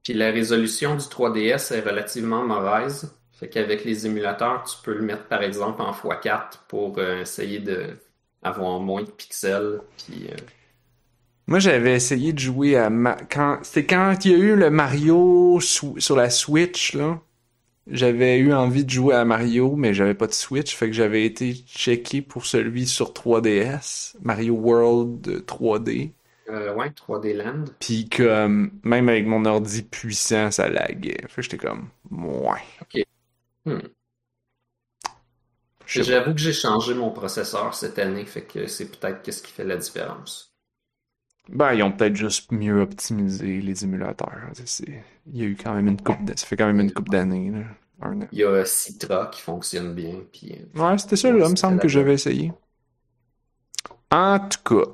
Puis la résolution du 3DS est relativement mauvaise. Fait qu'avec les émulateurs, tu peux le mettre par exemple en x4 pour euh, essayer de avoir moins de pixels. Puis euh, Moi, j'avais essayé de jouer à Ma- quand c'était quand il y a eu le Mario sou- sur la Switch là. J'avais eu envie de jouer à Mario, mais j'avais pas de Switch, fait que j'avais été checké pour celui sur 3DS, Mario World euh, 3D. euh, ouais, 3D Land. Puis comme même avec mon ordi puissant, ça laguait. Fait que j'étais comme ouais. Hmm. Sais pas. J'avoue que j'ai changé mon processeur cette année, fait que c'est peut-être qu'est-ce qui fait la différence. Ben, ils ont peut-être juste mieux optimisé les émulateurs. C'est- c'est- Il y a eu quand même une coupe de... Ça fait quand même une coupe d'années, là. Il y a Citra qui fonctionne bien, puis euh, Ouais, c'était ça, là, il me semble que j'avais essayé. En tout cas.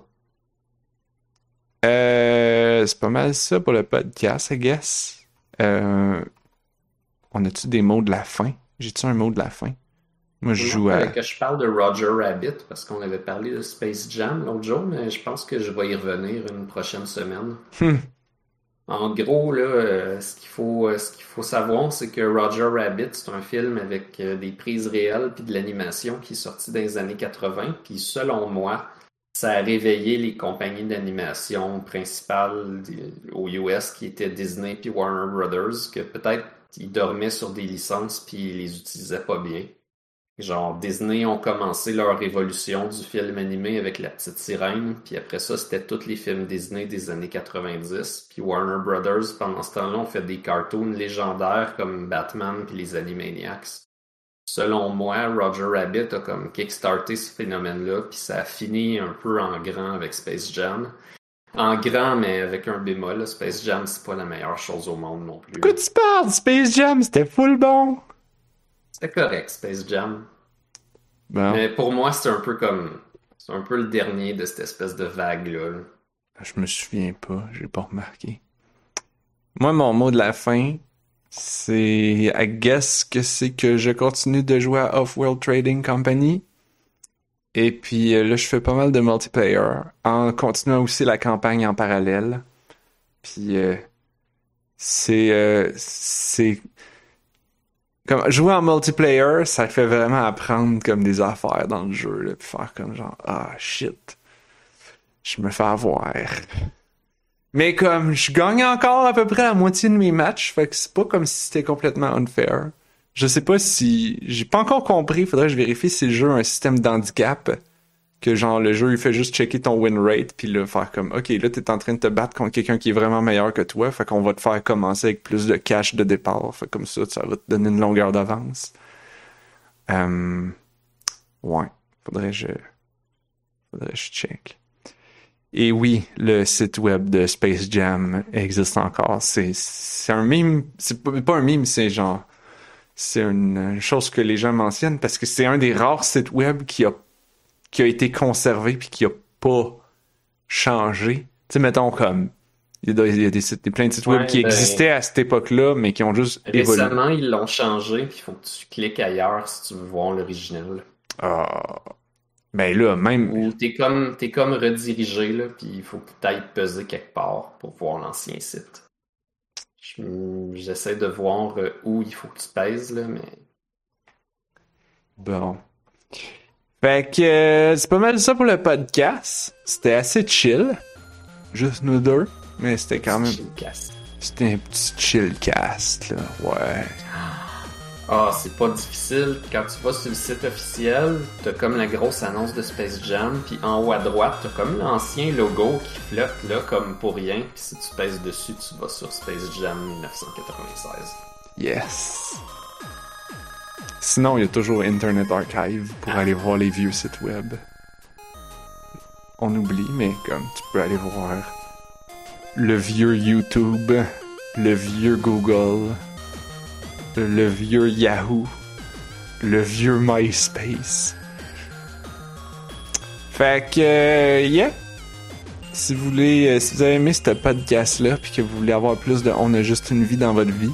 Euh, c'est pas mal ça pour le podcast, I guess. Euh, on a-tu des mots de la fin? J'ai-tu un mot de la fin? Moi, je joue à... que je parle de Roger Rabbit parce qu'on avait parlé de Space Jam l'autre jour, mais je pense que je vais y revenir une prochaine semaine. Hmm. En gros, là, euh, ce qu'il faut, euh, ce qu'il faut savoir, c'est que Roger Rabbit, c'est un film avec euh, des prises réelles puis de l'animation qui est sorti dans les années 80. Puis selon moi, ça a réveillé les compagnies d'animation principales aux US qui étaient Disney puis Warner Brothers, que peut-être ils dormaient sur des licences puis ils les utilisaient pas bien. Genre, Disney ont commencé leur révolution du film animé avec La Petite Sirène, puis après ça, c'était tous les films Disney des années 90. Puis Warner Brothers, pendant ce temps-là, ont fait des cartoons légendaires comme Batman puis les Animaniacs. Selon moi, Roger Rabbit a comme kickstarté ce phénomène-là, puis ça a fini un peu en grand avec Space Jam. En grand, mais avec un bémol, Space Jam, c'est pas la meilleure chose au monde non plus. Quoi tu parles? Space Jam, c'était full bon! C'était correct, Space Jam. Bon, Mais pour moi, c'est un peu comme. C'est un peu le dernier de cette espèce de vague-là. là. je me souviens pas, j'ai pas remarqué. Moi, mon mot de la fin, c'est... I guess que c'est que je continue de jouer à Off-World Trading Company. Et puis euh, là, je fais pas mal de multiplayer, en continuant aussi la campagne en parallèle. Puis euh, c'est... euh, c'est... Comme, jouer en multiplayer, ça fait vraiment apprendre comme des affaires dans le jeu, là, puis faire comme genre, ah shit, je me fais avoir. Mais comme, je gagne encore à peu près la moitié de mes matchs, fait que c'est pas comme si c'était complètement unfair. Je sais pas si, j'ai pas encore compris, faudrait que je vérifie si le jeu a un système d'handicap, que genre le jeu il fait juste checker ton win rate, puis là faire comme, ok, là t'es en train de te battre contre quelqu'un qui est vraiment meilleur que toi, fait qu'on va te faire commencer avec plus de cash de départ, fait comme ça, ça va te donner une longueur d'avance. Euh, ouais, faudrait je, faudrait je check. Et oui, le site web de Space Jam existe encore. C'est, c'est un mime, c'est pas un mime, c'est genre, c'est une chose que les gens mentionnent parce que c'est un des rares sites web qui a, qui a été conservé puis qui a pas changé. Tu sais, mettons comme, il y a, des- il y a des sites, plein de sites web qui ben- existaient à cette époque-là, mais qui ont juste évolué. Récemment, ils l'ont changé, puis il faut que tu cliques ailleurs si tu veux voir l'original. Ah. Ben là, même, Ou t'es comme, t'es comme redirigé, là, puis il faut que tu ailles peser quelque part pour voir l'ancien site. Je- J'essaie de voir euh, où il faut que tu pèses, là, mais Bon. Fait que euh, c'est pas mal ça pour le podcast. C'était assez chill. Juste nous deux. Mais c'était quand même. C'était un petit chill cast, là. Ouais. Ah, c'est pas difficile. Quand tu vas sur le site officiel, t'as comme la grosse annonce de Space Jam, puis en haut à droite, t'as comme l'ancien logo qui flotte là comme pour rien, puis si tu pèses dessus, tu vas sur Space Jam 1996. Yes. Sinon, il y a toujours Internet Archive pour aller voir les vieux sites web. On oublie, mais comme tu peux aller voir le vieux YouTube, le vieux Google, le vieux Yahoo, le vieux MySpace. Fait que, euh, yeah. Si vous voulez, euh, si vous avez aimé ce podcast-là, puis que vous voulez avoir plus de On a juste une vie dans votre vie,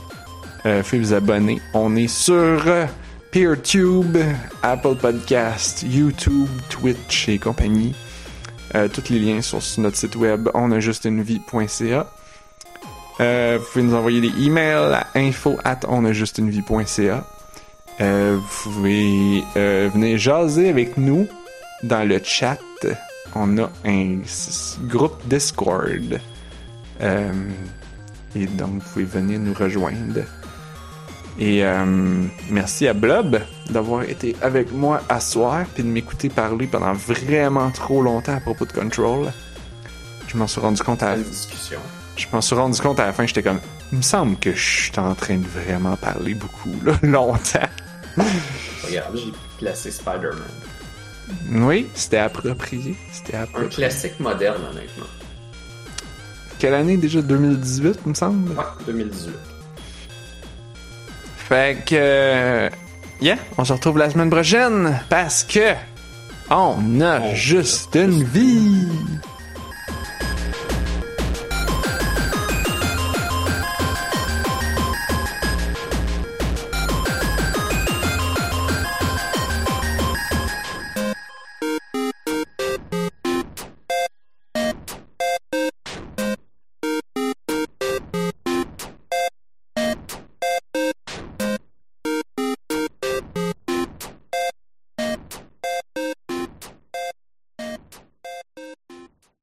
euh, faites vous abonner. On est sur euh, PeerTube, Apple Podcast, YouTube, Twitch et compagnie. Euh, tous les liens sont sur notre site web onajustunevie.ca. Euh, vous pouvez nous envoyer des emails à info at onajustunevie.ca. Euh, vous pouvez euh, venir jaser avec nous dans le chat. On a un groupe Discord. Euh, et donc, vous pouvez venir nous rejoindre. Et euh, merci à Blob d'avoir été avec moi à soir puis de m'écouter parler pendant vraiment trop longtemps à propos de Control. Je m'en suis rendu compte à la discussion. je m'en suis rendu compte à la fin, j'étais comme, il me semble que je suis en train de vraiment parler beaucoup, là, longtemps. Regarde, j'ai placé Spider-Man. Oui, c'était approprié. C'était Un approprié. classique moderne, honnêtement. Quelle année déjà? 2018, il me semble? Ouais, 2018. Fait que. euh, Yeah, on se retrouve la semaine prochaine parce que. On a On a juste une vie!